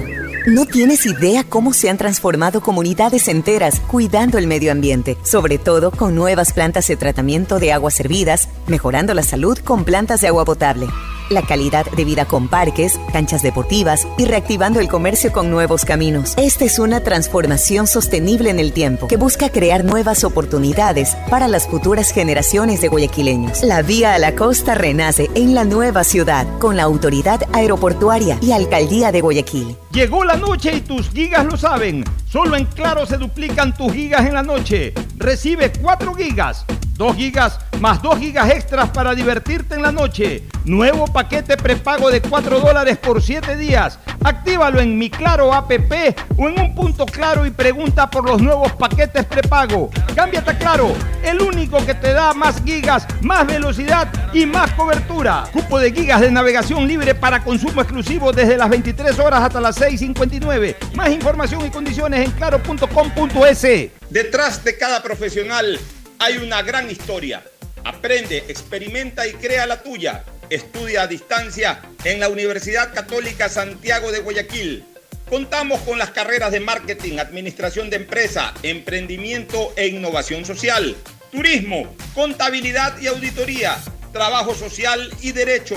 No tienes idea cómo se han transformado comunidades enteras cuidando el medio ambiente, sobre todo con nuevas plantas de tratamiento de aguas servidas, mejorando la salud con plantas de agua potable, la calidad de vida con parques, canchas deportivas y reactivando el comercio con nuevos caminos. Esta es una transformación sostenible en el tiempo que busca crear nuevas oportunidades para las futuras generaciones de guayaquileños. La vía a la costa renace en la nueva ciudad con la autoridad aeroportuaria y alcaldía de Guayaquil. Llegó la noche y tus gigas lo saben. Solo en Claro se duplican tus gigas en la noche. Recibe 4 gigas, 2 gigas más 2 gigas extras para divertirte en la noche. Nuevo paquete prepago de 4 dólares por 7 días. Actívalo en mi Claro app o en un punto claro y pregunta por los nuevos paquetes prepago. Cámbiate a Claro, el único que te da más gigas, más velocidad y más cobertura. Cupo de gigas de navegación libre para consumo exclusivo desde las 23 horas hasta las 6.59. Más información y condiciones en claro.com.es. Detrás de cada profesional hay una gran historia. Aprende, experimenta y crea la tuya. Estudia a distancia en la Universidad Católica Santiago de Guayaquil. Contamos con las carreras de marketing, administración de empresa, emprendimiento e innovación social, turismo, contabilidad y auditoría, trabajo social y derecho.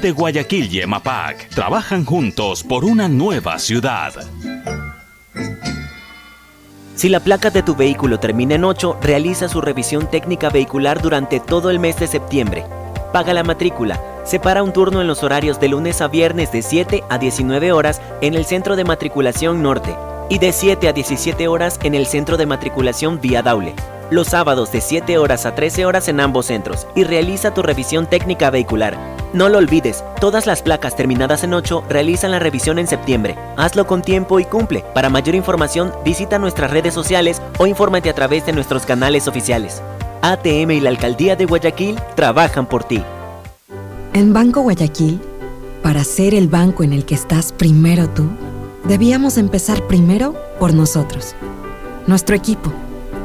de Guayaquil y EMAPAC trabajan juntos por una nueva ciudad. Si la placa de tu vehículo termina en 8, realiza su revisión técnica vehicular durante todo el mes de septiembre. Paga la matrícula. Separa un turno en los horarios de lunes a viernes de 7 a 19 horas en el Centro de Matriculación Norte y de 7 a 17 horas en el Centro de Matriculación Vía Daule. Los sábados de 7 horas a 13 horas en ambos centros y realiza tu revisión técnica vehicular. No lo olvides, todas las placas terminadas en 8 realizan la revisión en septiembre. Hazlo con tiempo y cumple. Para mayor información, visita nuestras redes sociales o infórmate a través de nuestros canales oficiales. ATM y la Alcaldía de Guayaquil trabajan por ti. En Banco Guayaquil, para ser el banco en el que estás primero tú, debíamos empezar primero por nosotros, nuestro equipo,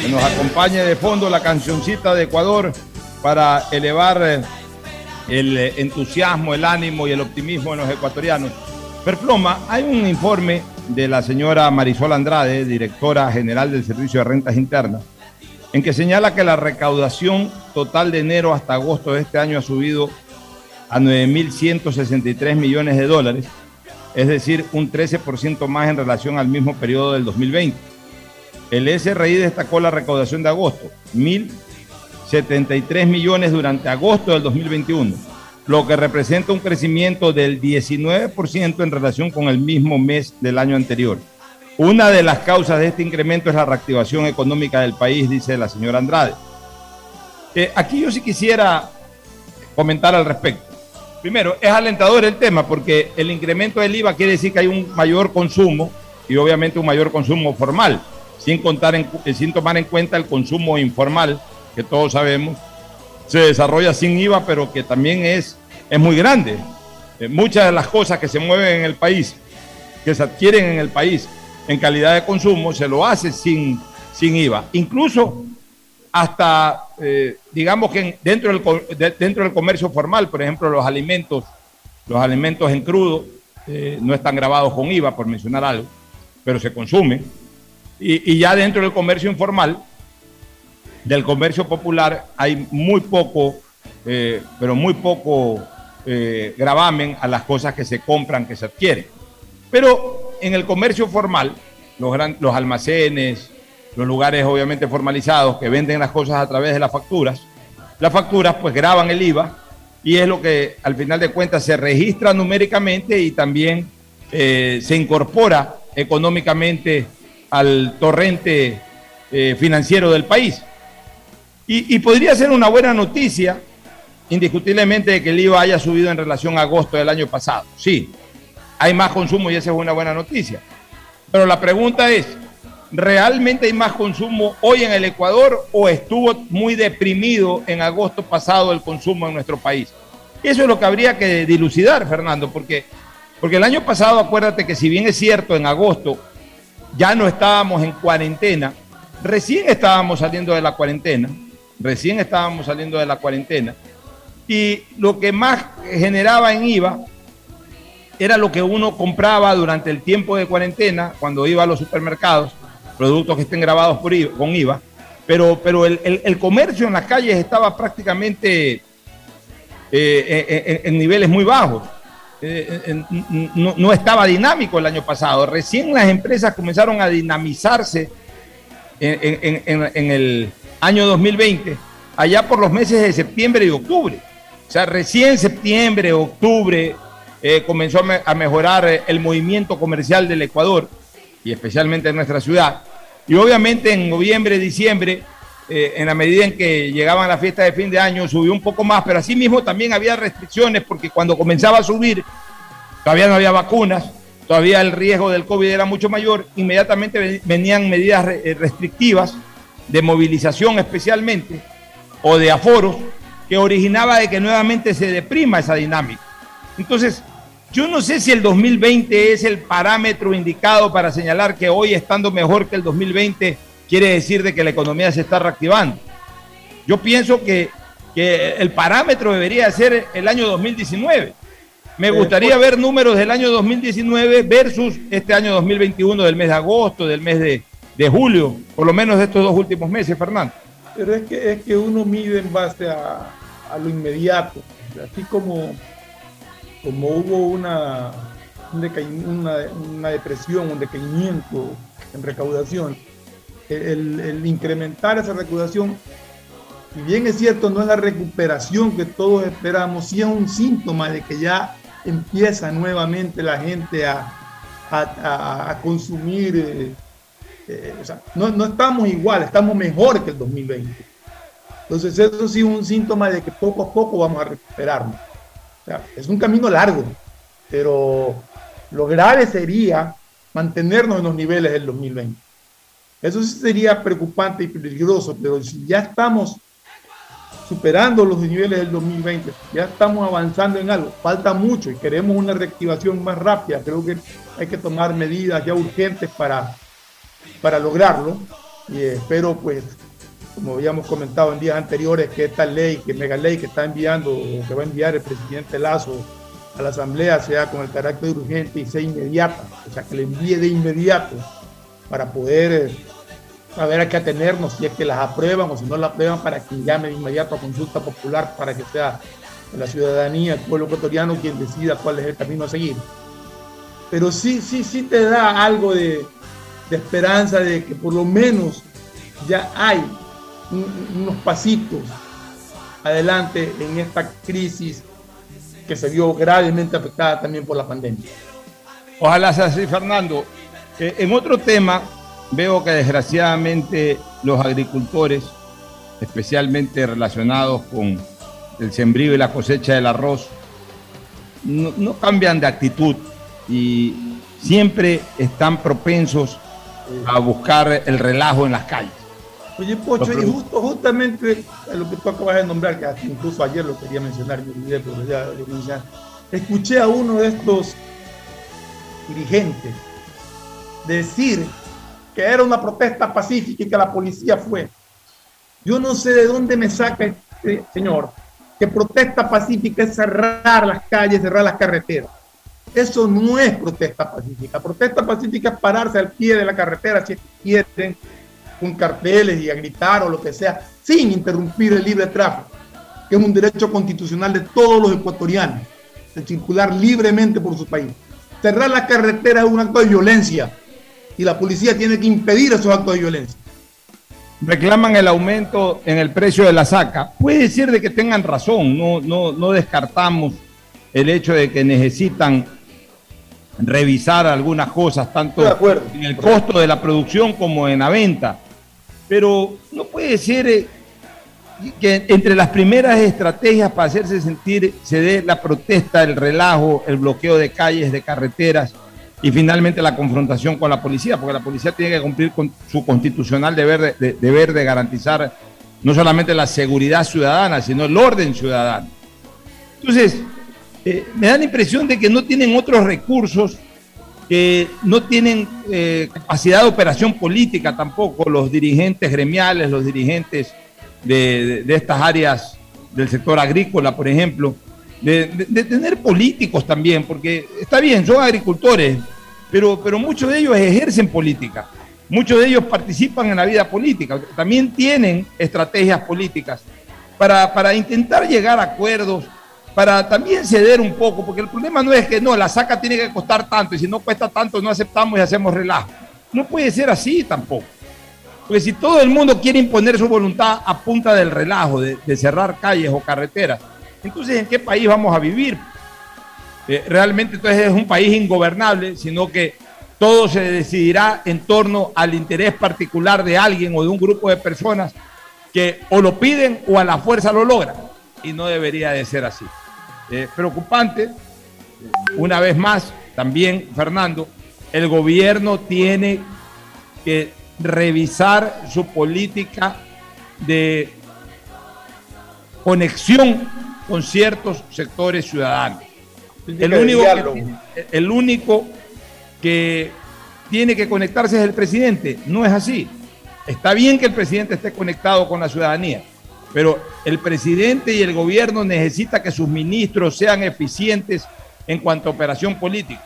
Que nos acompañe de fondo la cancioncita de Ecuador para elevar eh, el eh, entusiasmo, el ánimo y el optimismo de los ecuatorianos. Perploma, hay un informe de la señora Marisol Andrade, directora general del Servicio de Rentas Internas, en que señala que la recaudación total de enero hasta agosto de este año ha subido a 9.163 millones de dólares, es decir, un 13% más en relación al mismo periodo del 2020. El SRI destacó la recaudación de agosto, 1.073 millones durante agosto del 2021, lo que representa un crecimiento del 19% en relación con el mismo mes del año anterior. Una de las causas de este incremento es la reactivación económica del país, dice la señora Andrade. Eh, aquí yo sí quisiera comentar al respecto. Primero, es alentador el tema porque el incremento del IVA quiere decir que hay un mayor consumo y obviamente un mayor consumo formal, sin, contar en- eh, sin tomar en cuenta el consumo informal, que todos sabemos se desarrolla sin IVA, pero que también es, es muy grande. Eh, muchas de las cosas que se mueven en el país, que se adquieren en el país en calidad de consumo, se lo hace sin, sin IVA. Incluso hasta, eh, digamos que en- dentro, del, dentro del comercio formal, por ejemplo, los alimentos, los alimentos en crudo no están grabados con IVA, por mencionar algo, pero se consumen. Y, ya dentro del comercio informal, del comercio popular, hay muy poco, eh, pero muy poco eh, gravamen a las cosas que se compran, que se adquieren. Pero en el comercio formal, los, gran- los almacenes, los lugares obviamente formalizados que venden las cosas a través de las facturas, las facturas pues graban el IVA y es lo que al final de cuentas se registra numéricamente y también eh, se incorpora económicamente al torrente eh, financiero del país. Y, podría ser una buena noticia, indiscutiblemente, de que el IVA haya subido en relación a agosto del año pasado. Sí, hay más consumo y esa es una buena noticia. Pero la pregunta es, ¿realmente hay más consumo hoy en el Ecuador o estuvo muy deprimido en agosto pasado el consumo en nuestro país? Eso es lo que habría que dilucidar, Fernando, porque, porque el año pasado, acuérdate que si bien es cierto, en agosto ya no estábamos en cuarentena, recién estábamos saliendo de la cuarentena, recién estábamos saliendo de la cuarentena, y lo que más generaba en IVA era lo que uno compraba durante el tiempo de cuarentena, cuando iba a los supermercados, productos que estén grabados con IVA, pero, pero el, comercio en las calles estaba prácticamente eh, en, en- en niveles muy bajos. Eh, n- no, estaba dinámico el año pasado. Recién las empresas comenzaron a dinamizarse en, en- en- en el año 2020, allá por los meses de septiembre y octubre. O sea, recién septiembre, octubre, eh, comenzó a, me- a mejorar eh, el movimiento comercial del Ecuador y especialmente en nuestra ciudad. Y obviamente en noviembre, diciembre, eh, en la medida en que llegaban las fiestas de fin de año, subió un poco más, pero asimismo también había restricciones porque cuando comenzaba a subir, todavía no había vacunas, todavía el riesgo del COVID era mucho mayor, inmediatamente ven- venían medidas eh, restrictivas de movilización especialmente o de aforos que originaba de que nuevamente se deprima esa dinámica. Entonces, yo no sé si el 2020 es el parámetro indicado para señalar que hoy estando mejor que el 2020 quiere decir de que la economía se está reactivando. Yo pienso que, que el parámetro debería ser el año 2019. Me gustaría ver números del año 2019 versus este año 2021 del mes de agosto, del mes de, de julio, por lo menos de estos dos últimos meses, Fernando. Pero es que, es que uno mide en base a, a lo inmediato. Así como, como hubo una, una, una depresión, un decaimiento en recaudación, el, incrementar esa recaudación, si bien es cierto, no es la recuperación que todos esperamos, sí es un síntoma de que ya empieza nuevamente la gente a, a, consumir. eh, eh, no, no estamos igual, estamos mejor que el 2020. Entonces eso sí es un síntoma de que poco a poco vamos a recuperarnos. Es un camino largo, pero lo grave sería mantenernos en los niveles del 2020. Eso sí sería preocupante y peligroso, pero si ya estamos superando los niveles del 2020, ya estamos avanzando en algo, falta mucho y queremos una reactivación más rápida, creo que hay que tomar medidas ya urgentes para, para lograrlo. Y espero pues como habíamos comentado en días anteriores que esta ley, que mega ley que está enviando o que va a enviar el presidente Lazo a la asamblea sea con el carácter urgente y sea inmediata, o sea que le envíe de inmediato para poder eh, saber a qué atenernos si es que las aprueban o si no las aprueban para que llame de inmediato a consulta popular para que sea la ciudadanía, el pueblo ecuatoriano quien decida cuál es el camino a seguir. Pero sí, sí, sí te da algo de, de esperanza de que por lo menos ya hay un- unos pasitos adelante en esta crisis que se vio gravemente afectada también por la pandemia. Ojalá sea así, Fernando. Eh, en otro tema, veo que desgraciadamente los agricultores, especialmente relacionados con el sembrío y la cosecha del arroz, no, no cambian de actitud y siempre están propensos a buscar el relajo en las calles. Oye, Pocho, y justo, justamente lo que tú acabas de nombrar, que hasta incluso ayer lo quería mencionar, me olvidé, pero ya lo mencioné. Escuché a uno de estos dirigentes decir que era una protesta pacífica y que la policía fue. Yo no sé de dónde me saca este señor que protesta pacífica es cerrar las calles, cerrar las carreteras. Eso no es protesta pacífica. Protesta pacífica es pararse al pie de la carretera si quieren, con carteles y a gritar o lo que sea, sin interrumpir el libre tráfico, que es un derecho constitucional de todos los ecuatorianos, de circular libremente por su país. Cerrar la carretera es un acto de violencia y la policía tiene que impedir esos actos de violencia. reclaman el aumento en el precio de la saca. Puede ser de que tengan razón, no, no, no descartamos el hecho de que necesitan revisar algunas cosas, tanto en el costo de la producción como en la venta. Pero no puede ser eh, que entre las primeras estrategias para hacerse sentir se dé la protesta, el relajo, el bloqueo de calles, de carreteras y finalmente la confrontación con la policía, porque la policía tiene que cumplir con su constitucional deber de, de- deber de garantizar no solamente la seguridad ciudadana, sino el orden ciudadano. Entonces, eh, me da la impresión de que no tienen otros recursos, que no tienen eh, capacidad de operación política tampoco los dirigentes gremiales, los dirigentes de- de estas áreas del sector agrícola, por ejemplo, de, tener políticos también, porque está bien, son agricultores, pero, pero muchos de ellos ejercen política, muchos de ellos participan en la vida política, también tienen estrategias políticas para, para intentar llegar a acuerdos, para también ceder un poco, porque el problema no es que no, la saca tiene que costar tanto y si no cuesta tanto no aceptamos y hacemos relajo. No puede ser así tampoco. Porque si todo el mundo quiere imponer su voluntad a punta del relajo, de cerrar calles o carreteras, entonces ¿en qué país vamos a vivir? Eh, realmente entonces es un país ingobernable, sino que todo se decidirá en torno al interés particular de alguien o de un grupo de personas que o lo piden o a la fuerza lo logran. Y no debería de ser así. Eh, preocupante, una vez más, también, Fernando, el gobierno tiene que revisar su política de conexión con ciertos sectores ciudadanos. El de único, diálogo. que, el único que tiene que conectarse es el presidente. No es así. Está bien que el presidente esté conectado con la ciudadanía, pero el presidente y el gobierno necesita que sus ministros sean eficientes en cuanto a operación política.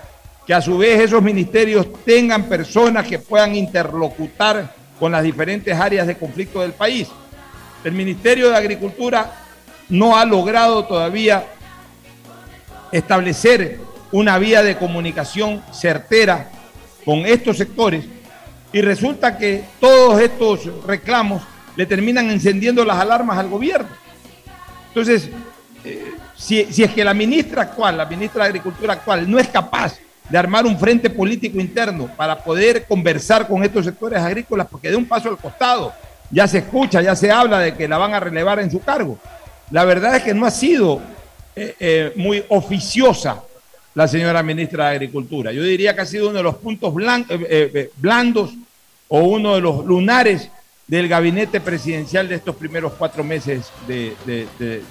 Que a su vez esos ministerios tengan personas que puedan interlocutar con las diferentes áreas de conflicto del país. El Ministerio de Agricultura no ha logrado todavía establecer una vía de comunicación certera con estos sectores y resulta que todos estos reclamos le terminan encendiendo las alarmas al gobierno. Entonces, eh, si, si, es que la ministra actual, la ministra de Agricultura actual, no es capaz de armar un frente político interno para poder conversar con estos sectores agrícolas, porque de un paso al costado ya se escucha, ya se habla de que la van a relevar en su cargo. La verdad es que no ha sido eh, eh, muy oficiosa la señora ministra de Agricultura. Yo diría que ha sido uno de los puntos blandos o uno de los lunares del gabinete presidencial de estos primeros cuatro meses de,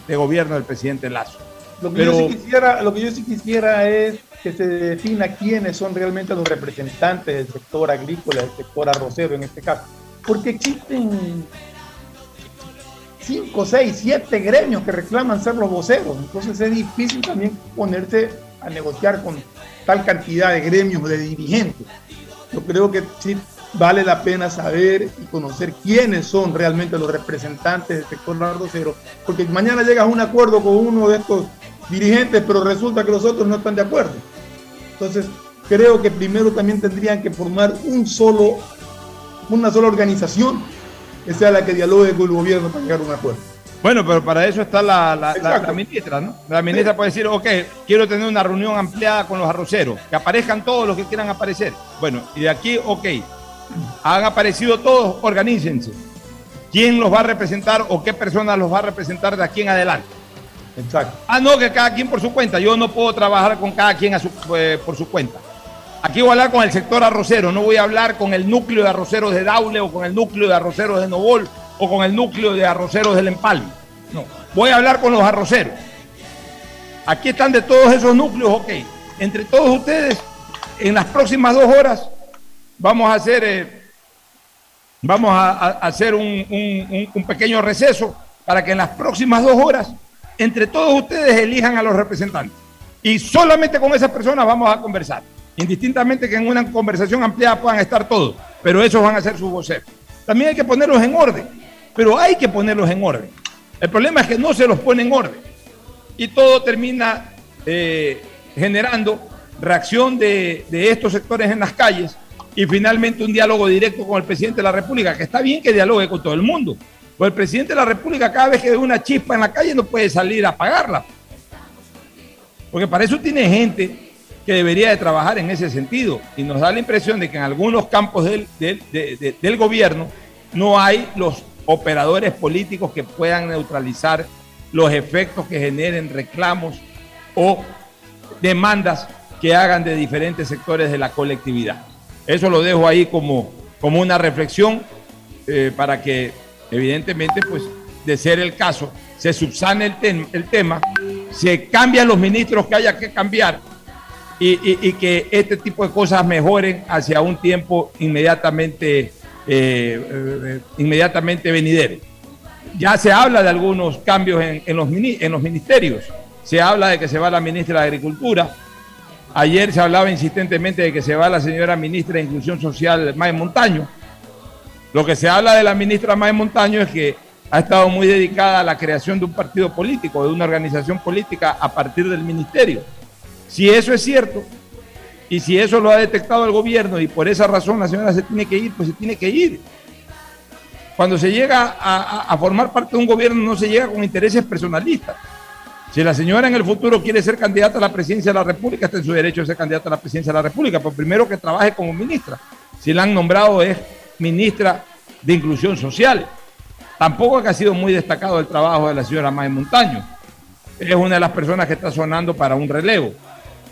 gobierno del presidente Lazo. Lo que, yo sí quisiera, lo que yo sí quisiera es que se defina quiénes son realmente los representantes del sector agrícola, del sector arrocero en este caso. Porque existen cinco, seis, siete gremios que reclaman ser los voceros. Entonces es difícil también ponerse a negociar con tal cantidad de gremios, de dirigentes. Yo creo que sí vale la pena saber y conocer quiénes son realmente los representantes del sector arrocero, porque mañana llegas a un acuerdo con uno de estos dirigentes, pero resulta que los otros no están de acuerdo. Entonces, creo que primero también tendrían que formar un solo, una sola organización que sea la que dialogue con el gobierno para llegar a un acuerdo. Bueno, pero para eso está la, la, ministra, ¿no? La ministra puede decir, ok, quiero tener una reunión ampliada con los arroceros, que aparezcan todos los que quieran aparecer. Bueno, y de aquí, ok, han aparecido todos, organícense. ¿Quién los va a representar o qué personas los va a representar de aquí en adelante? Exacto. Ah, no, que cada quien por su cuenta. Yo no puedo trabajar con cada quien eh, por su cuenta. Aquí voy a hablar con el sector arrocero, no voy a hablar con el núcleo de arroceros de Daule o con el núcleo de arroceros de Novol o con el núcleo de arroceros del Empalme. No, voy a hablar con los arroceros. Aquí están de todos esos núcleos, ok. Entre todos ustedes, en las próximas dos horas, vamos a hacer, eh, vamos a, hacer un, pequeño receso para que en las próximas dos horas, entre todos ustedes, elijan a los representantes. Y solamente con esas personas vamos a conversar. Indistintamente que en una conversación ampliada puedan estar todos, pero esos van a ser sus voceros. También hay que ponerlos en orden, pero hay que ponerlos en orden. El problema es que no se los pone en orden. Y todo termina eh, generando reacción de, estos sectores en las calles y finalmente un diálogo directo con el presidente de la República, que está bien que dialogue con todo el mundo. Pues el presidente de la República cada vez que ve una chispa en la calle no puede salir a apagarla. Porque para eso tiene gente que debería de trabajar en ese sentido. Y nos da la impresión de que en algunos campos del, del gobierno no hay los operadores políticos que puedan neutralizar los efectos que generen reclamos o demandas que hagan de diferentes sectores de la colectividad. Eso lo dejo ahí como, como una reflexión eh, para que evidentemente, pues, de ser el caso, se subsane el, el tema, se cambian los ministros que haya que cambiar y, que este tipo de cosas mejoren hacia un tiempo inmediatamente, eh, eh, inmediatamente venidero. Ya se habla de algunos cambios en, en, los, en los ministerios. Se habla de que se va la ministra de Agricultura, Ayer se hablaba insistentemente de que se va la señora ministra de Inclusión Social, Mae Montaño. Lo que se habla de la ministra Mae Montaño es que ha estado muy dedicada a la creación de un partido político, de una organización política a partir del ministerio. Si eso es cierto, y si eso lo ha detectado el gobierno y por esa razón la señora se tiene que ir, pues se tiene que ir. Cuando se llega a, formar parte de un gobierno no se llega con intereses personalistas. Si la señora en el futuro quiere ser candidata a la presidencia de la República, está en su derecho de ser candidata a la presidencia de la República, pero primero que trabaje como ministra. Si la han nombrado es ministra de Inclusión Social. Tampoco es que ha sido muy destacado el trabajo de la señora May Montaño. Es una de las personas que está sonando para un relevo.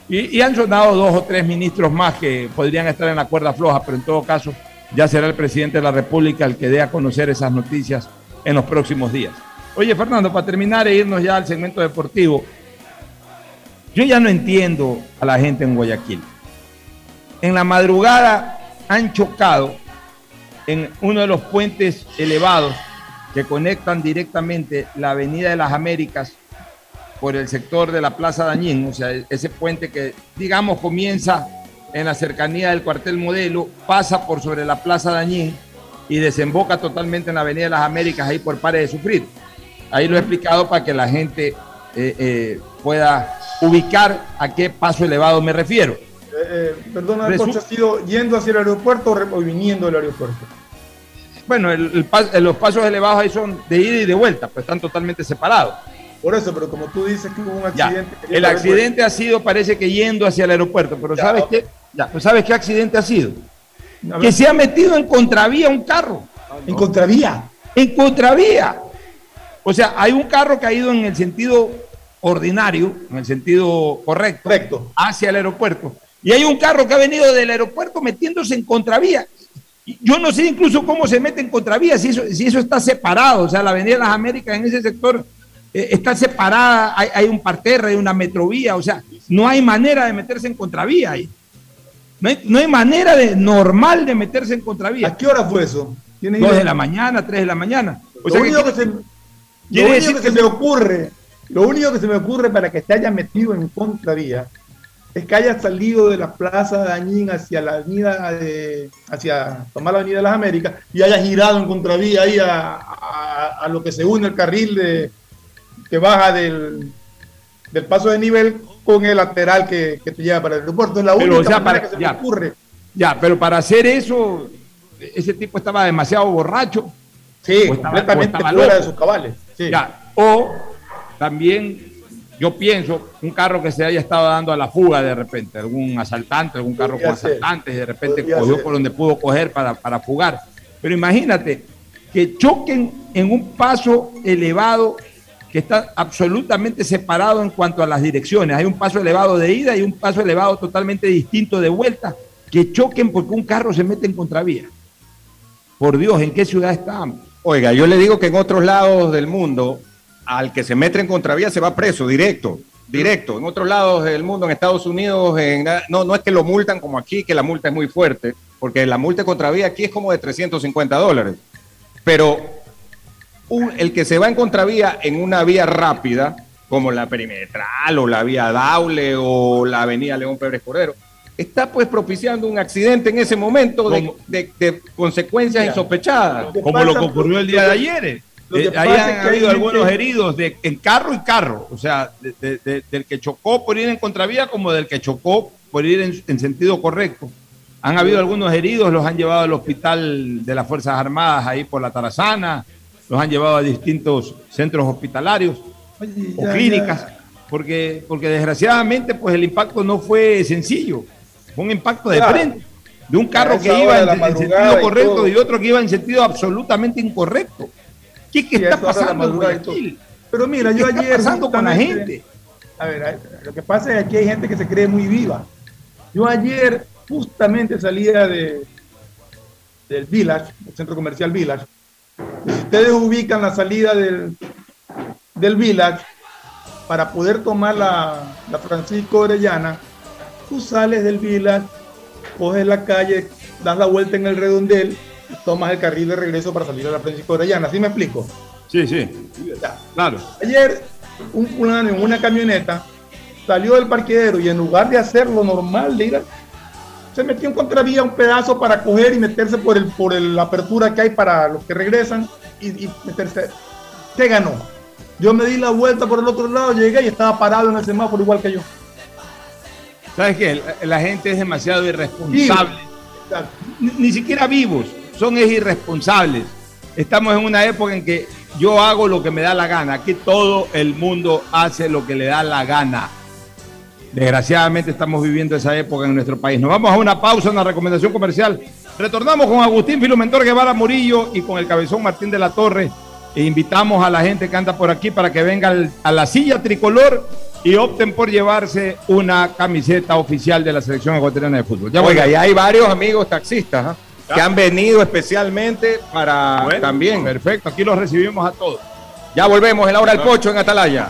Y, han sonado dos o tres ministros más que podrían estar en la cuerda floja, pero en todo caso ya será el presidente de la República el que dé a conocer esas noticias en los próximos días. Oye, Fernando, para terminar e irnos ya al segmento deportivo, yo ya no entiendo a la gente en Guayaquil. En la madrugada han chocado en uno de los puentes elevados que conectan directamente la Avenida de las Américas por el sector de la Plaza Dañín, o sea, ese puente que, digamos, comienza en la cercanía del cuartel modelo, pasa por sobre la Plaza Dañín y desemboca totalmente en la Avenida de las Américas, ahí por Pare de Sufrir. Ahí lo he explicado para que la gente eh, eh, pueda ubicar a qué paso elevado me refiero. Eh, eh, perdona, Resu- Cocho, ¿ha sido yendo hacia el aeropuerto o viniendo del aeropuerto? Bueno, el- el los pasos elevados ahí son de ida y de vuelta, pues están totalmente separados. Por eso, pero como tú dices que hubo un Ya, accidente. El accidente ha sido, parece que yendo hacia el aeropuerto, pero ¿sabes qué? Ya, ¿sabes qué accidente ha sido? Que se ha metido en contravía un carro. ¿En contravía? En contravía. O sea, hay un carro que ha ido en el sentido ordinario, en el sentido correcto, hacia el aeropuerto. Y hay un carro que ha venido del aeropuerto metiéndose en contravía. Yo no sé incluso cómo se mete en contravía, si eso, si eso está separado. O sea, la Avenida de las Américas en ese sector está separada, hay, hay un parterre, hay una metrovía. O sea, no hay manera de meterse en contravía ahí. No hay, no hay manera de, normal de meterse en contravía. ¿A qué hora fue eso? ¿Tiene Dos idea? de la mañana, tres de la mañana. O Lo sea, único que- que se, lo único que que se me ocurre, lo único que se me ocurre para que te haya metido en contravía es que haya salido de la plaza Dañín hacia la avenida de, hacia tomar la avenida de las Américas y haya girado en contravía ahí a, a- a lo que se une el carril de, que baja del, del paso de nivel con el lateral que, que te lleva para el aeropuerto. Es la Pero, única o sea, manera para- que se ya. me ocurre. Ya, pero para hacer eso, ese tipo estaba demasiado borracho. Sí, o estaba- completamente o estaba fuera de sus cabales. Sí. Ya, o también yo pienso un carro que se haya estado dando a la fuga de repente, algún asaltante, algún carro Podría con ser. asaltantes, de repente Podría cogió ser. por donde pudo coger para, para fugar. Pero imagínate que choquen en un paso elevado está absolutamente separado en cuanto a las direcciones. Hay un paso elevado de ida y un paso elevado totalmente distinto de vuelta, que choquen porque un carro se mete en contravía. Por Dios, ¿en qué ciudad estamos? Oiga, yo le digo que en otros lados del mundo, al que se mete en contravía se va preso, directo, directo. En otros lados del mundo, en Estados Unidos, en- no, no es que lo multan como aquí, que la multa es muy fuerte, porque la multa de contravía aquí es como de 350 dólares. Pero un- el que se va en contravía en una vía rápida, como la perimetral o la vía Daule o la avenida León Pérez Cordero, está pues propiciando un accidente en ese momento de, de- de consecuencias Mira, insospechadas. como lo que ocurrió el día de ayer. Que Eh, ahí han que habido algunos heridos de, en carro y carro, o sea, de- del que chocó por ir en contravía como del que chocó por ir en, en sentido correcto. Han habido algunos heridos, los han llevado al hospital de las Fuerzas Armadas ahí por la Tarazana, los han llevado a distintos centros hospitalarios o ya, clínicas, porque, porque desgraciadamente pues el impacto no fue sencillo, fue un impacto de Claro. frente, de un carro que iba en, en sentido y correcto todo. y otro que iba en sentido absolutamente incorrecto. ¿Qué, qué está pasando en y. Guayaquil? Pero mira, ¿Qué yo está ayer. pasando con la gente? A ver, lo que pasa es que aquí hay gente que se cree muy viva. Yo ayer justamente salía de del Village, el centro comercial Village. Ustedes ubican la salida del, del Village para poder tomar la, la Francisco Orellana, tú sales del Village, coges la calle, das la vuelta en el redondel y tomas el carril de regreso para salir a la Francisco Orellana. ¿Sí me explico? Sí, sí, claro. Ayer un fulano en una camioneta salió del parqueadero y en lugar de hacer lo normal de ir se metió en contravía un pedazo para coger y meterse por el por el- la apertura que hay para los que regresan y, y meterse. ¿Qué ganó? Yo me di la vuelta por el otro lado, llegué y estaba parado en el semáforo igual que yo. ¿Sabes qué? La, la gente es demasiado irresponsable. Ni, ni siquiera vivos, son es irresponsables. Estamos en una época en que yo hago lo que me da la gana. Aquí todo el mundo hace lo que le da la gana. Desgraciadamente estamos viviendo esa época en nuestro país. Nos vamos a una pausa, una recomendación comercial. Retornamos con Agustín Filomentor Guevara Murillo y con el cabezón Martín de la Torre. E invitamos a la gente que anda por aquí para que venga al- a la silla tricolor y opten por llevarse una camiseta oficial de la selección ecuatoriana de fútbol. Ya Oiga, y hay varios amigos taxistas ¿ah? que han venido especialmente para Bueno, también. Perfecto, aquí los recibimos a todos. Ya volvemos en la hora del pocho en Atalaya.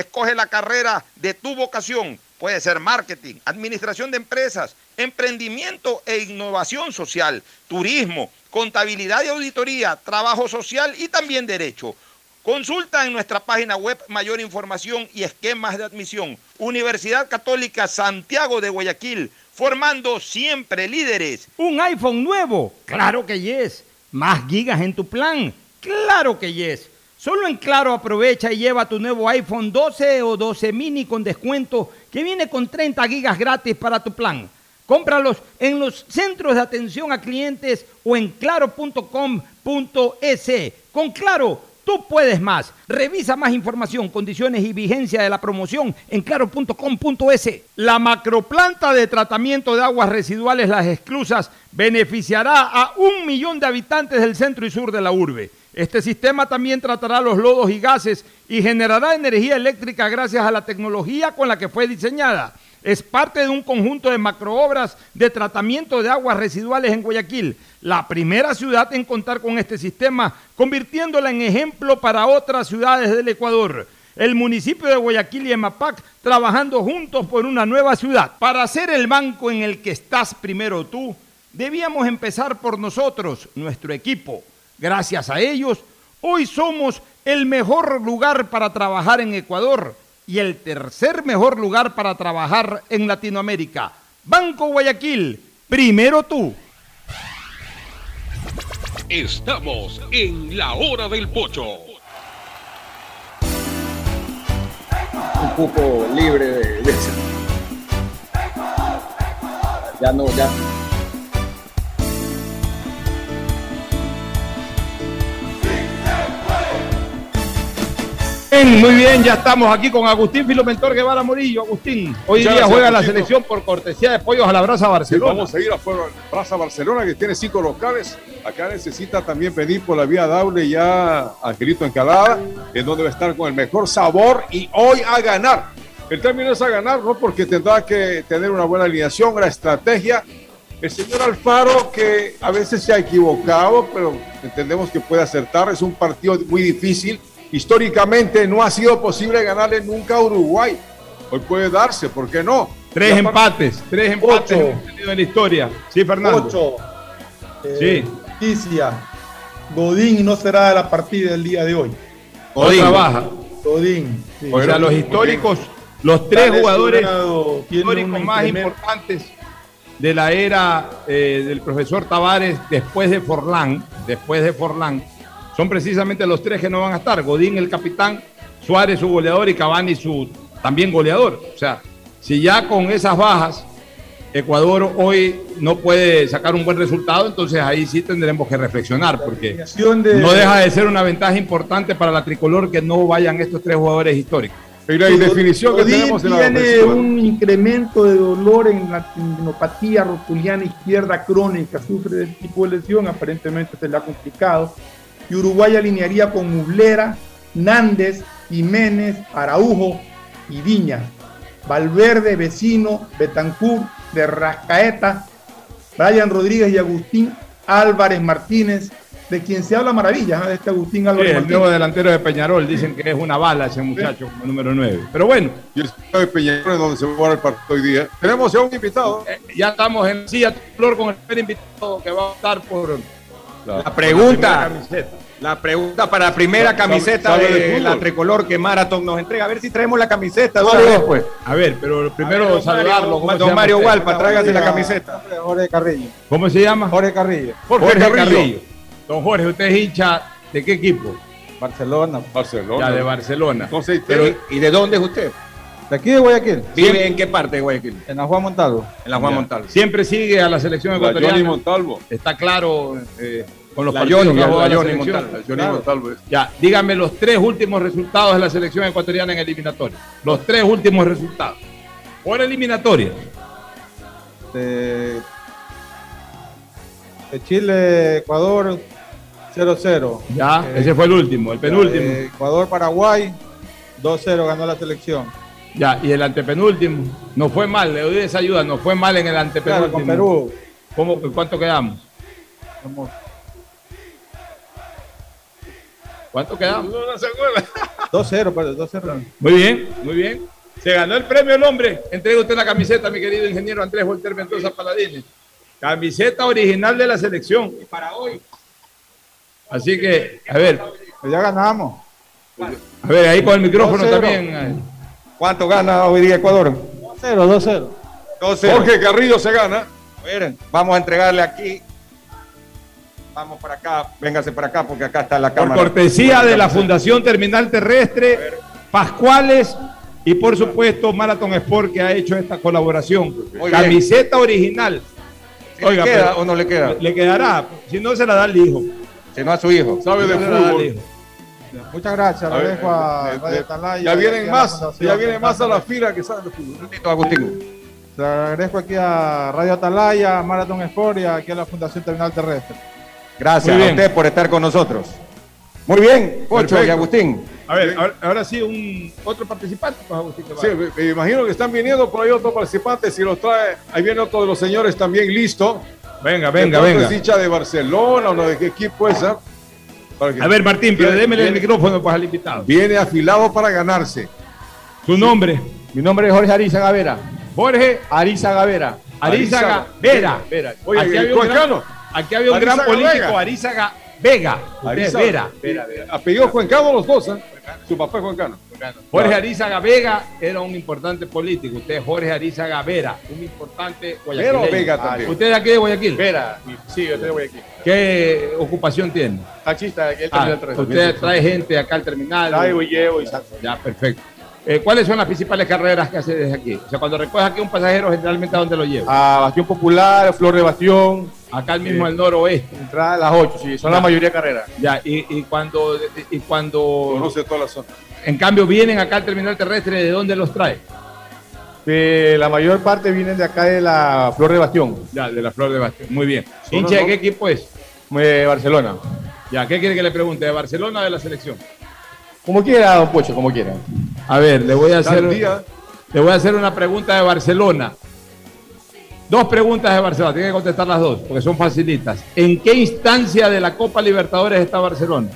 Escoge la carrera de tu vocación. Puede ser marketing, administración de empresas, emprendimiento e innovación social, turismo, contabilidad y auditoría, trabajo social y también derecho. Consulta en nuestra página web mayor información y esquemas de admisión. Universidad Católica Santiago de Guayaquil, formando siempre líderes. ¿Un iPhone nuevo? Claro que yes. ¿Más gigas en tu plan? Claro que yes. Solo en Claro aprovecha y lleva tu nuevo iPhone 12 o 12 mini con descuento que viene con 30 gigas gratis para tu plan. Cómpralos en los centros de atención a clientes o en claro.com.es. Con Claro, tú puedes más. Revisa más información, condiciones y vigencia de la promoción en claro.com.es. La macroplanta de tratamiento de aguas residuales Las Exclusas beneficiará a un millón de habitantes del centro y sur de la urbe. Este sistema también tratará los lodos y gases y generará energía eléctrica gracias a la tecnología con la que fue diseñada. Es parte de un conjunto de macroobras de tratamiento de aguas residuales en Guayaquil, la primera ciudad en contar con este sistema, convirtiéndola en ejemplo para otras ciudades del Ecuador. El municipio de Guayaquil y Emapac trabajando juntos por una nueva ciudad. Para ser el banco en el que estás primero tú, debíamos empezar por nosotros, nuestro equipo. Gracias a ellos, hoy somos el mejor lugar para trabajar en Ecuador y el tercer mejor lugar para trabajar en Latinoamérica. Banco Guayaquil, primero tú. Estamos en la hora del pocho. Un cupo libre de, de... Ya no, ya. Bien, muy bien, ya estamos aquí con Agustín Filomentor Guevara Morillo. Agustín, hoy Muchas día gracias, juega la selección por cortesía de Pollos a la Brasa Sí, Barcelona. vamos a ir a Plaza Barcelona, que tiene cinco locales. Acá necesita también pedir por la vía Dable ya Angelito Encalada, en donde va a estar con el mejor sabor y hoy a ganar. El término es a ganar, ¿no? Porque tendrá que tener una buena alineación, una estrategia. El señor Alfaro, que a veces se ha equivocado, pero entendemos que puede acertar. Es un partido muy difícil. Históricamente no ha sido posible ganarle nunca a Uruguay. Hoy puede darse, ¿por qué no? Tres empates, tres empates Ocho. hemos tenido en la historia. Sí, Fernando. Ocho. Eh, Noticia. Godín no será de la partida del día de hoy. Godín. Otra baja. Godín. sí. O sea, los históricos, los tres jugadores históricos más importantes de la era eh, del profesor Tavares después de Forlán, después de Forlán, son precisamente los tres que no van a estar. Godín, el capitán, Suárez, su goleador, y Cavani, su también goleador. O sea, si ya con esas bajas Ecuador hoy no puede sacar un buen resultado, entonces ahí sí tendremos que reflexionar, porque de- no deja de ser una ventaja importante para la tricolor que no vayan estos tres jugadores históricos. Godín tiene un incremento de dolor en la tendinopatía rotuliana izquierda crónica, sufre de este tipo de lesión, aparentemente se le ha complicado. Y Uruguay alinearía con Mublera, Nández, Jiménez, Araujo y Viña. Valverde, Vecino, Betancur, de Rascaeta, Brian Rodríguez y Agustín Álvarez Martínez, de quien se habla maravillas, ¿eh? de este Agustín Sí, Álvarez el Martínez. nuevo delantero de Peñarol, dicen que es una bala ese muchacho como número 9. Pero bueno. Y el de Peñarol es donde se va a jugar el partido hoy día. Tenemos ya un invitado. Eh, ya estamos en silla flor con el primer invitado que va a estar por La pregunta, la. La pregunta para la primera camiseta sabe de la tricolor que Marathon nos entrega. A ver si traemos la camiseta. de una Mario, vez, pues. A ver, pero primero ver, don saludarlo. Mario, ¿Cómo se don Mario? Gualpa, tráigase la camiseta. Jorge Carrillo. ¿Cómo se llama? Jorge Carrillo. Jorge, Carrillo. Don Jorge, ¿usted es hincha de qué equipo? Barcelona. Barcelona. Ya, de Barcelona. Entonces, Pero, ¿Y de dónde es usted? De aquí de Guayaquil. ¿Vive en qué parte de Guayaquil? En la Juan Montalvo. En la Juan Ya. Montalvo. Siempre sigue a la selección La ecuatoriana. Montalvo. Está claro eh, con los La partidos Johnny, que ha la jugado la Johnny selección. Montalvo. La Johnny Claro. Montalvo. Ya, dígame los tres últimos resultados de la selección ecuatoriana en eliminatoria. Los tres últimos resultados. Por eliminatoria. De Chile, Ecuador 0-0. Ya, Eh, ese fue el último, el penúltimo. eh, Ecuador, Paraguay 2-0 ganó la selección. Ya, y el antepenúltimo. No fue mal, le doy esa ayuda, no fue mal en el antepenúltimo. Claro, con Perú. ¿Cómo, ¿Cuánto quedamos? Somos- ¿Cuánto quedamos? No, no se acuerda. 2-0, perdón, 2-0. Muy bien, muy bien. Se ganó el premio el hombre. Entrega usted la camiseta, mi querido ingeniero Andrés Volter Mendoza Paladines. Camiseta original de la selección. Y para hoy. Así que, a ver, Pues ya ganamos. a ver, ahí con el micrófono 2-0. también. ¿Cuánto gana hoy día Ecuador? 2-0, 2-0. 2-0. Jorge Carrillo se gana. Miren, vamos a entregarle aquí. Vamos para acá, véngase para acá porque acá está la Por cámara. cortesía de la Fundación Terminal Terrestre, Pascuales y por supuesto Marathon Sport que ha hecho esta colaboración. Muy bien. Camiseta original. ¿Sí le queda o no le queda? Le quedará. Si no, se la da el hijo. Si no a su hijo. Sabe de Se la da al fútbol. hijo. Muchas gracias. A Le dejo a Radio eh, Atalaya Ya vienen a más, ya vienen más a la fila que saben de fútbol. Agustín. Le agradezco aquí a Radio Atalaya, Marathon Sport y aquí a la Fundación Terminal Terrestre. Gracias a usted por estar con nosotros. Muy bien, Pocho y. Agustín. A ver, ahora, ahora sí, un otro participante. pues, Agustín, Sí, me, me imagino que están viniendo por ahí otros participantes. Si los trae, ahí viene otro de los señores también listo. Venga, venga, venga. Es hincha de Barcelona o no de qué equipo es. ah? Para que- A ver, Martín, pero démele el micrófono pues, al invitado. Viene afilado para ganarse. Su nombre, Mi nombre es Jorge Ariza Gavera. Jorge Ariza Gavera. Arizaga Vera. Vera. Oye, el gran-. Aquí había un gran político, Vega. Arizaga Vega. Arizaga. Vera. Vera, Vera. Apellido Cuencano los dos, ¿eh? Su papá es Cuencano. Jorge Arizaga Vega era un importante político. Usted es Jorge Arizaga Vera, un importante guayaquileño. Vega también. ¿Usted es de aquí de Guayaquil? Vera. Sí, yo estoy aquí. ¿Qué ocupación tiene? Taxista, el Ah, usted trae gente acá al terminal. Traigo y llevo y saco. Ya, perfecto. Eh, ¿Cuáles son las principales carreras que hace desde aquí? O sea, cuando recoge aquí un pasajero, generalmente ¿a dónde lo lleva? A Bastión Popular, Flor de Bastión. Acá al mismo Eh, al noroeste. Entrada a las 8, sí, son Ya. la mayoría de carreras. Ya, y, y cuando, y cuando Conoce toda la zona. en cambio vienen acá al terminal terrestre, ¿de dónde los trae? La mayor parte vienen de acá de la Flor de Bastión, Ya, de la Flor de Bastión. Muy bien. ¿Hincha de qué equipo es? eh, Barcelona. Ya, ¿qué quiere que le pregunte? ¿De Barcelona o de la selección? Como quiera, don Pocho, como quiera. A ver, le voy a hacer, día. le voy a hacer una pregunta de Barcelona. Dos preguntas de Barcelona, tiene que contestar las dos, porque son facilitas. ¿En qué instancia de la Copa Libertadores está Barcelona?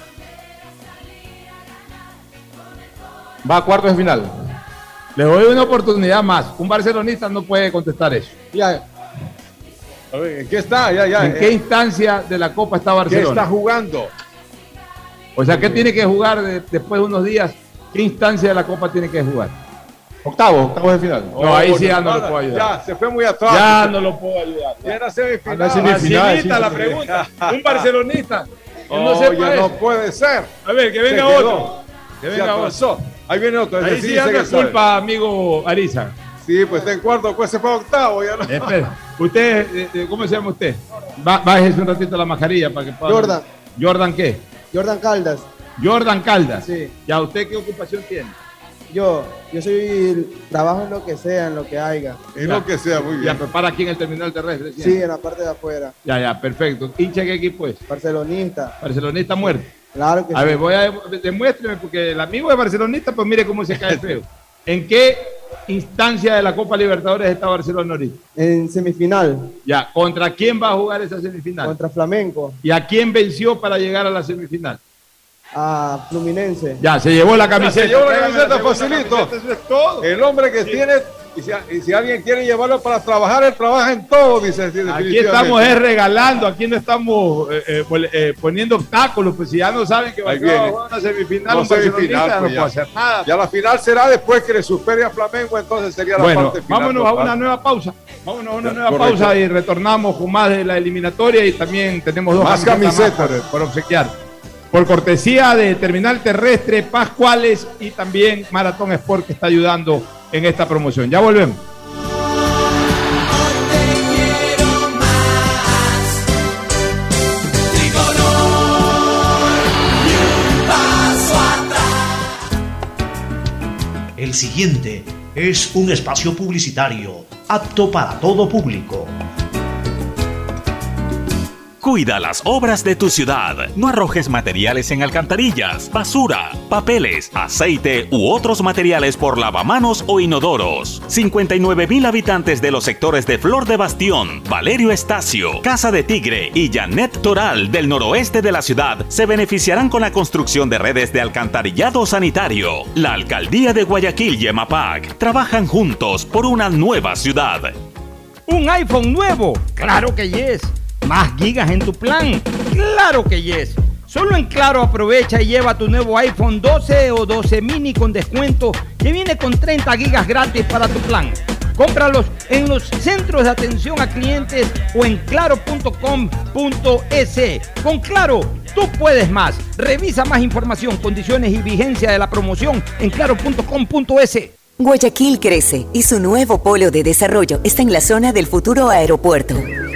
Va a cuartos de final. Le doy una oportunidad más. Un barcelonista no puede contestar eso. Ya, A ver, ¿en qué está? Ya, ya. ¿En eh, qué instancia de la Copa está ¿Qué Barcelona? está jugando? O sea, ¿qué tiene que jugar de- después de unos días? ¿Qué instancia de la Copa tiene que jugar? Octavo, octavos de final. No, ahí sí ya no lo puedo ayudar. Ya, se fue muy atrás. Ya no lo puedo ayudar. Ya era semifinal. Ah, no, semifinal. La pregunta. Un barcelonista. no sepa no puede ser. A ver, que venga otro. Que venga otro. Ahí viene otro. Ahí sí que sabe. culpa, amigo Ariza. Sí, pues está en cuarto, pues se fue a octavo. Ya no. Espera, usted, eh, eh, ¿cómo se llama usted? Va- Bájese un ratito la mascarilla para que pueda. Jordan. ¿Jordan qué? Jordan Caldas. Jordan Caldas. Sí. ¿Ya usted qué ocupación tiene? Yo, yo soy, trabajo en lo que sea, en lo que haya. En lo que sea, muy Ya, bien. prepara aquí en el terminal terrestre. Sí, en la parte de afuera. Ya, ya, perfecto. ¿Hincha de qué equipo es? Barcelonista. Barcelonista muerto. Claro que A sí. ver, voy a demuéstreme, porque el amigo es barcelonista, pues mire cómo se cae feo. ¿En qué instancia de la Copa Libertadores está Barcelona ahorita? En semifinal, Ya, ¿contra quién va a jugar esa semifinal? contra Flamenco, ¿Y a quién venció para llegar a la semifinal? A Fluminense. Ya, se llevó la camiseta. Se llevó la camiseta facilito. camiseta, Eso es todo. El hombre que tiene, y si, y si alguien quiere llevarlo para trabajar, él trabaja en todo, dice. Aquí estamos es regalando, aquí no estamos eh, eh, eh, poniendo obstáculos, pues si ya no saben que va a jugar una semifinal, No, un semifinal, no pues puede ya. hacer nada. Ya la final será después que le supere a Flamengo, entonces sería la Bueno, parte final. vámonos a una nueva pausa. Vámonos a una Ya, nueva correcto. pausa y retornamos con más de la eliminatoria y también tenemos dos Más camisetas camisetas. por, por obsequiar. Por cortesía de Terminal Terrestre, Pascuales y también Maratón Sport que está ayudando en esta promoción. Ya volvemos. El siguiente es un espacio publicitario apto para todo público. Cuida las obras de tu ciudad. No arrojes materiales en alcantarillas, basura, papeles, aceite u otros materiales por lavamanos o inodoros. 59 mil habitantes de los sectores de Flor de Bastión, Valerio Estacio, Casa de Tigre y Janet Toral del noroeste de la ciudad se beneficiarán con la construcción de redes de alcantarillado sanitario. La alcaldía de Guayaquil y EMAPAC trabajan juntos por una nueva ciudad. ¿Un iPhone nuevo? Claro que yes. ¿Más gigas en tu plan? Claro que yes. Solo en Claro aprovecha y lleva tu nuevo iPhone 12 o 12 mini con descuento que viene con 30 gigas gratis para tu plan. Cómpralos en los centros de atención a clientes o en claro.com.es. Con Claro, tú puedes más. Revisa más información, condiciones y vigencia de la promoción en claro.com.es. Guayaquil crece y su nuevo polo de desarrollo está en la zona del futuro aeropuerto.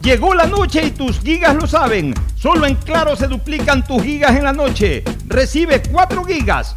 Llegó la noche y tus gigas lo saben. Solo en Claro se duplican tus gigas en la noche. Recibe 4 gigas,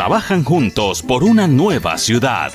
trabajan juntos por una nueva ciudad.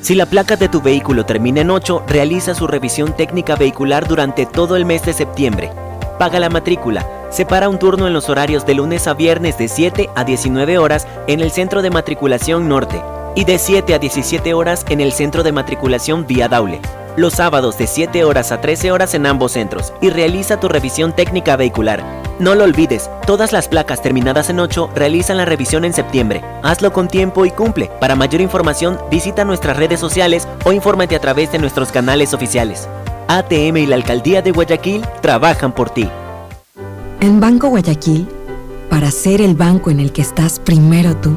Si la placa de tu vehículo termina en 8, realiza su revisión técnica vehicular durante todo el mes de septiembre. Paga la matrícula. Separa un turno en los horarios de lunes a viernes de 7 a 19 horas en el Centro de Matriculación Norte y de 7 a 17 horas en el Centro de Matriculación Vía Daule. Los sábados de 7 horas a 13 horas en ambos centros y realiza tu revisión técnica vehicular. No lo olvides, todas las placas terminadas en 8 realizan la revisión en septiembre. Hazlo con tiempo y cumple. Para mayor información, visita nuestras redes sociales o infórmate a través de nuestros canales oficiales. ATM y la Alcaldía de Guayaquil trabajan por ti. En Banco Guayaquil, para ser el banco en el que estás primero tú,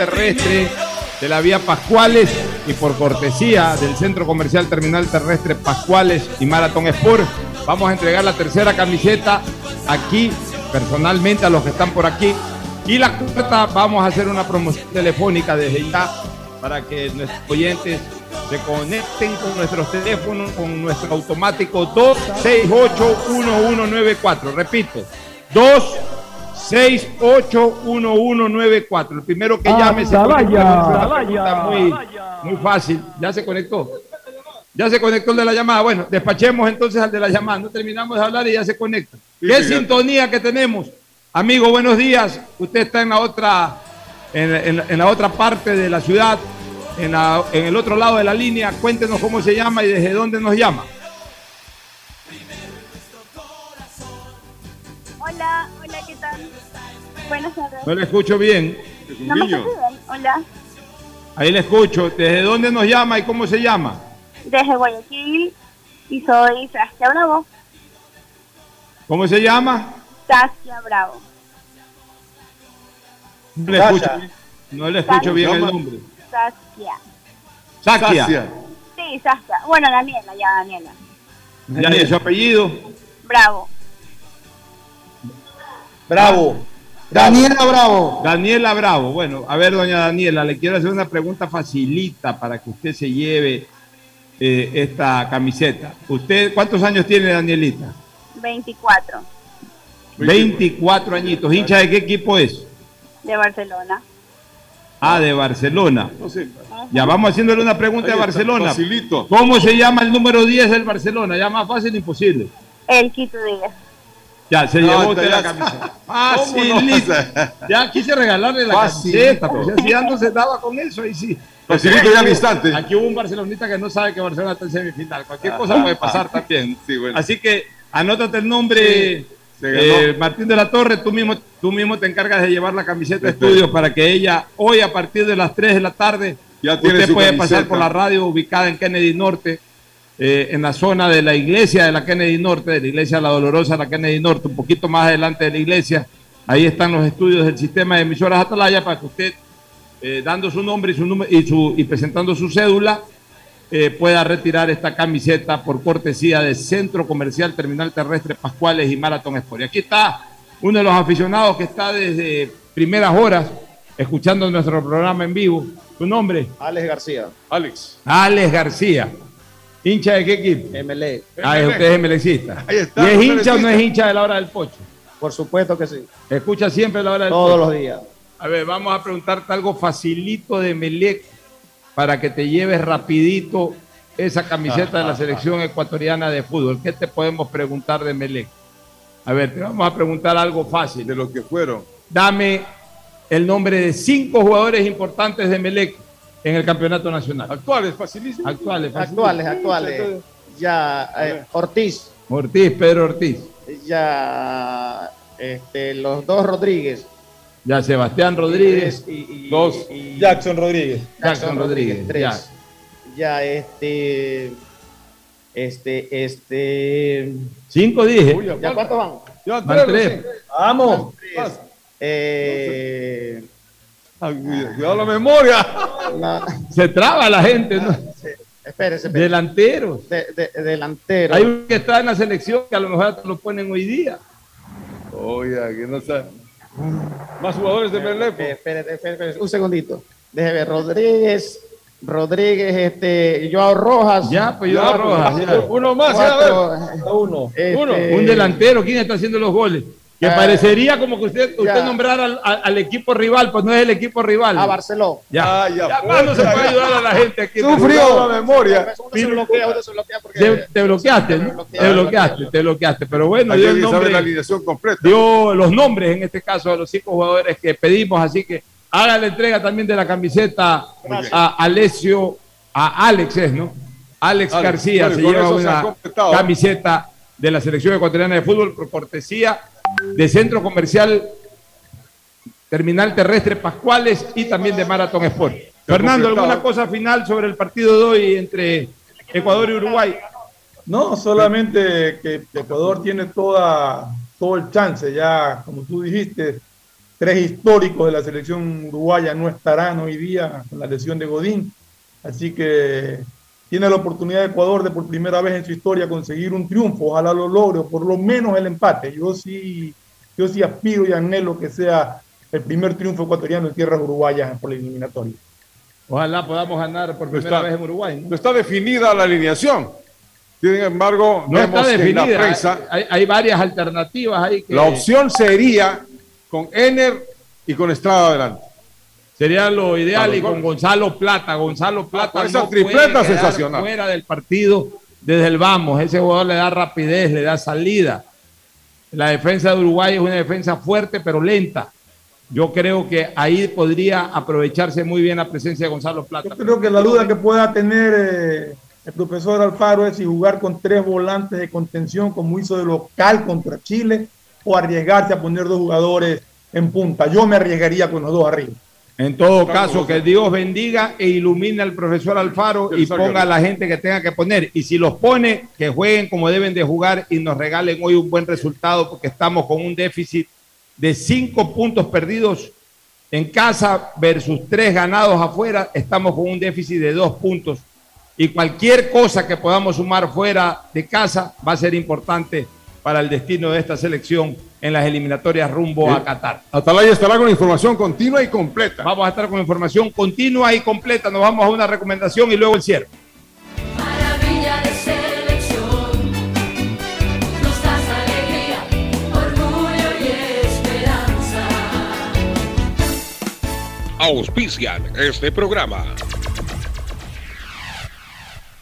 Terrestre de la vía Pascuales y por cortesía del Centro Comercial Terminal Terrestre Pascuales y Marathon Sport, vamos a entregar la tercera camiseta aquí personalmente a los que están por aquí. Y la cuarta vamos a hacer una promoción telefónica desde ya para que nuestros oyentes se conecten con nuestros teléfonos, con nuestro automático 2681194. Repito, 2681194. El primero que llame se conecta. Muy, muy fácil. Ya se conectó. Ya se conectó el de la llamada. Bueno, despachemos entonces al de la llamada. No terminamos de hablar y ya se conecta. Sí, ¿Qué sí, ya. sintonía que tenemos? Amigo, buenos días. Usted está en la otra, en, en- en la otra parte de la ciudad, en, la- en el otro lado de la línea. Cuéntenos cómo se llama y desde dónde nos llama. Buenas tardes. No le escucho bien. ¿No me? Hola, Ahí le escucho. ¿Desde dónde nos llama y cómo se llama? desde Guayaquil y soy Saskia Bravo. ¿Cómo se llama? Saskia Bravo. No le Sasha. escucho, bien- no le escucho bien el nombre. Saskia. Sakia. Sí, Saskia. Bueno, Daniela, ya Daniela. Ya, ¿y su apellido? Bravo. Bravo. Daniela Bravo. Daniela Bravo. Bueno, a ver, doña Daniela, le quiero hacer una pregunta facilita para que usted se lleve eh, esta camiseta. ¿Usted cuántos años tiene, Danielita? 24, 24 añitos. ¿Hincha de qué equipo es? de Barcelona. Ah, de Barcelona. Ya vamos haciéndole una pregunta de Barcelona. facilito. ¿Cómo se llama el número 10 del Barcelona? Ya más fácil imposible. El Quito Díaz. Ya, se No, llevó usted la camiseta. Facilito. Ya quise regalarle la Facilito. camiseta, pero si ya no se daba con eso, ahí sí. Facilito Aquí ya al instante. Aquí hubo un barcelonista que no sabe que Barcelona está en semifinal. Cualquier cosa puede pasar también. Sí, bueno. Así que anótate el nombre, eh, Martín de la Torre, tú mismo, tú mismo te encargas de llevar la camiseta a Perfecto. estudio para que ella, hoy a partir de las 3 de la tarde, Ya usted puede camiseta. pasar por la radio ubicada en Kennedy Norte, eh, en la zona de la iglesia de la Kennedy Norte, de la iglesia de la Dolorosa de la Kennedy Norte, un poquito más adelante de la iglesia. Ahí están los estudios del sistema de emisoras Atalaya para que usted, eh, dando su nombre y, su número, y, su, y presentando su cédula, eh, pueda retirar esta camiseta por cortesía de Centro Comercial Terminal Terrestre Pascuales y Marathon Sport. Y aquí está uno de los aficionados que está desde primeras horas escuchando nuestro programa en vivo. ¿Tu nombre? Alex García. Alex. Alex García. ¿Hincha de qué equipo? MLE. Ah, usted es. Ahí está, ¿Y es hincha o no es hincha de la hora del pocho? Por supuesto que sí. Escucha siempre la hora del Todos pocho. los días. A ver, vamos a preguntarte algo facilito de Melec para que te lleves rapidito esa camiseta de la selección ecuatoriana de fútbol. ¿Qué te podemos preguntar de Melec? A ver, te vamos a preguntar algo fácil. De lo que fueron. Dame el nombre de cinco jugadores importantes de Melec en el campeonato nacional. Actuales, facilísimo. Actuales, facilito. Actuales, actuales. Ya, eh, Ortiz. Ortiz, Pedro Ortiz. Ya, este, los dos Rodríguez. Ya Sebastián Rodríguez. Y, y- Dos. y- Jackson Rodríguez. Jackson Rodríguez. tres. ya. Ya, este. Este, este. Cinco dije. ¿Ya cuántos van? Ya, Van tres. Vamos. Tres. Eh, Cuidado la memoria. la- Se traba la gente, ¿no? espérese, espérese. Delanteros. De- de- delantero. Hay un que está en la selección que a lo mejor lo ponen hoy día. Oye, que no sabe. Más jugadores de. Eh, Espérate, espérate, espérate, un segundito. Déjeme ver, Rodríguez, Rodríguez, este, Joao Rojas. Ya, pues Ya, yo pues, Rojas. ya. Uno más, ya, a ver. Uno. Este, Uno. Un delantero, ¿quién está haciendo los goles? Que Eh, parecería como que usted, usted ya. nombrara al, equipo rival, pues no es el equipo rival. A Barcelona. Ya, Ah, ya, ya, pues, no se puede ayudar a la gente aquí. Sufrió la memoria. Uno se bloquea, uno se bloquea porque... Te, te bloqueaste, ¿no? te bloqueaste, te bloqueaste. Pero bueno, dio el nombre, la alineación completa. dio los nombres en este caso de los cinco jugadores que pedimos, así que haga la entrega también de la camiseta a Alessio, a Alex, es, ¿no? Alex, Alex, García bueno, se lleva se una camiseta de la selección ecuatoriana de fútbol por cortesía de Centro Comercial Terminal Terrestre Pascuales y también de Marathon Sport. Fernando. ¿alguna cosa final sobre el partido de hoy entre Ecuador y Uruguay? No, solamente que Ecuador tiene toda, todo el chance, ya como tú dijiste, tres históricos de la selección uruguaya no estarán hoy día con la lesión de Godín, así que tiene la oportunidad de Ecuador de por primera vez en su historia conseguir un triunfo, ojalá lo logre, o por lo menos el empate. Yo sí, yo sí aspiro y anhelo que sea el primer triunfo ecuatoriano en tierras uruguayas por la eliminatoria. Ojalá podamos ganar por primera está- vez en Uruguay. ¿no? No está definida la alineación. Sin embargo, No está vemos que en la definida. prensa Hay, hay varias alternativas ahí. Que la opción sería con Ener y con Estrada adelante. Sería lo ideal y con Gonzalo Plata. Gonzalo Plata con esa no tripleta sensacional. fuera del partido desde el vamos. Ese jugador le da rapidez, le da salida. La defensa de Uruguay es una defensa fuerte pero lenta. Yo creo que ahí podría aprovecharse muy bien la presencia de Gonzalo Plata. Yo creo que la duda que pueda tener eh, el profesor Alfaro es si jugar con tres volantes de contención como hizo de local contra Chile o arriesgarse a poner dos jugadores en punta. Yo me arriesgaría con los dos arriba. En todo caso, que Dios bendiga e ilumine al profesor Alfaro y ponga a la gente que tenga que poner. Y si los pone, que jueguen como deben de jugar y nos regalen hoy un buen resultado porque estamos con un déficit de cinco puntos perdidos en casa versus tres ganados afuera. Estamos con un déficit de dos puntos. Y cualquier cosa que podamos sumar fuera de casa va a ser importante para el destino de esta selección en las eliminatorias rumbo a Qatar. Atalaya estará con información continua y completa. Vamos a estar con información continua y completa. Nos vamos a una recomendación y luego el cierre. Maravilla de selección, nos das alegría, orgullo y esperanza. Auspician este programa.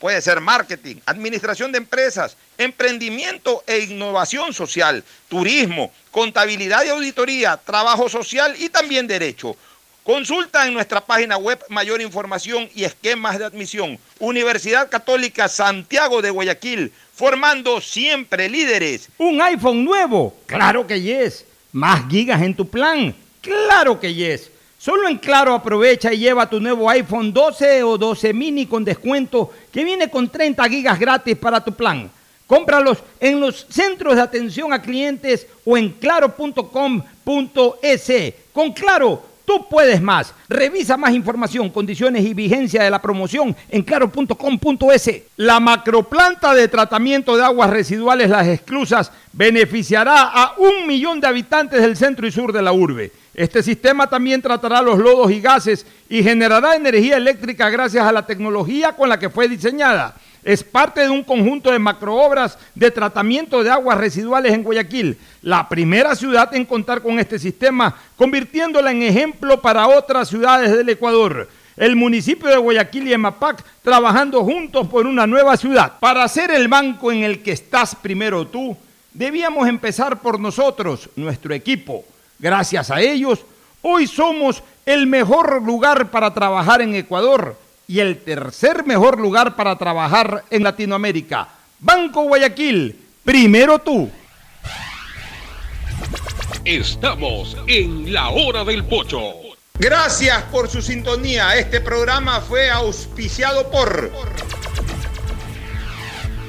Puede ser marketing, administración de empresas, emprendimiento e innovación social, turismo, contabilidad y auditoría, trabajo social y también derecho. Consulta en nuestra página web mayor información y esquemas de admisión. Universidad Católica Santiago de Guayaquil, formando siempre líderes. ¿Un iPhone nuevo? Claro que yes. ¿Más gigas en tu plan? Claro que yes. Solo en Claro aprovecha y lleva tu nuevo iPhone 12 o 12 mini con descuento que viene con 30 gigas gratis para tu plan. Cómpralos en los centros de atención a clientes o en claro.com.es. Con Claro, tú puedes más. Revisa más información, condiciones y vigencia de la promoción en claro.com.es. La macroplanta de tratamiento de aguas residuales Las Exclusas beneficiará a un millón de habitantes del centro y sur de la urbe. Este sistema también tratará los lodos y gases y generará energía eléctrica gracias a la tecnología con la que fue diseñada. Es parte de un conjunto de macroobras de tratamiento de aguas residuales en Guayaquil, la primera ciudad en contar con este sistema, convirtiéndola en ejemplo para otras ciudades del Ecuador. El municipio de Guayaquil y Emapac trabajando juntos por una nueva ciudad. Para ser el banco en el que estás primero tú, debíamos empezar por nosotros, nuestro equipo. Gracias a ellos, hoy somos el mejor lugar para trabajar en Ecuador y el tercer mejor lugar para trabajar en Latinoamérica. Banco Guayaquil, primero tú. Estamos en la hora del pocho. Gracias por su sintonía. Este programa fue auspiciado por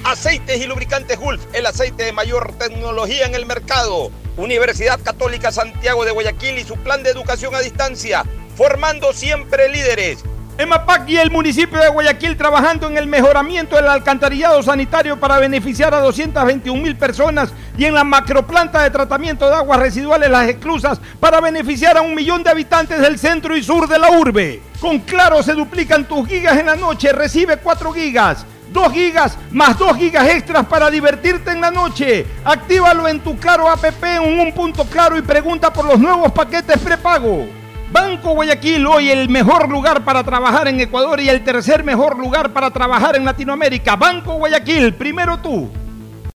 Aceites y lubricantes Gulf, el aceite de mayor tecnología en el mercado. Universidad Católica Santiago de Guayaquil y su plan de educación a distancia, formando siempre líderes. EMAPAC y el municipio de Guayaquil trabajando en el mejoramiento del alcantarillado sanitario para beneficiar a 221 mil personas y en la macroplanta de tratamiento de aguas residuales Las Exclusas para beneficiar a un millón de habitantes del centro y sur de la urbe. Con Claro se duplican tus gigas en la noche, recibe 4 gigas. 2 gigas más 2 gigas extras para divertirte en la noche. Actívalo en tu Claro app en un punto claro y pregunta por los nuevos paquetes prepago. Banco Guayaquil, hoy el mejor lugar para trabajar en Ecuador y el tercer mejor lugar para trabajar en Latinoamérica. Banco Guayaquil, primero tú.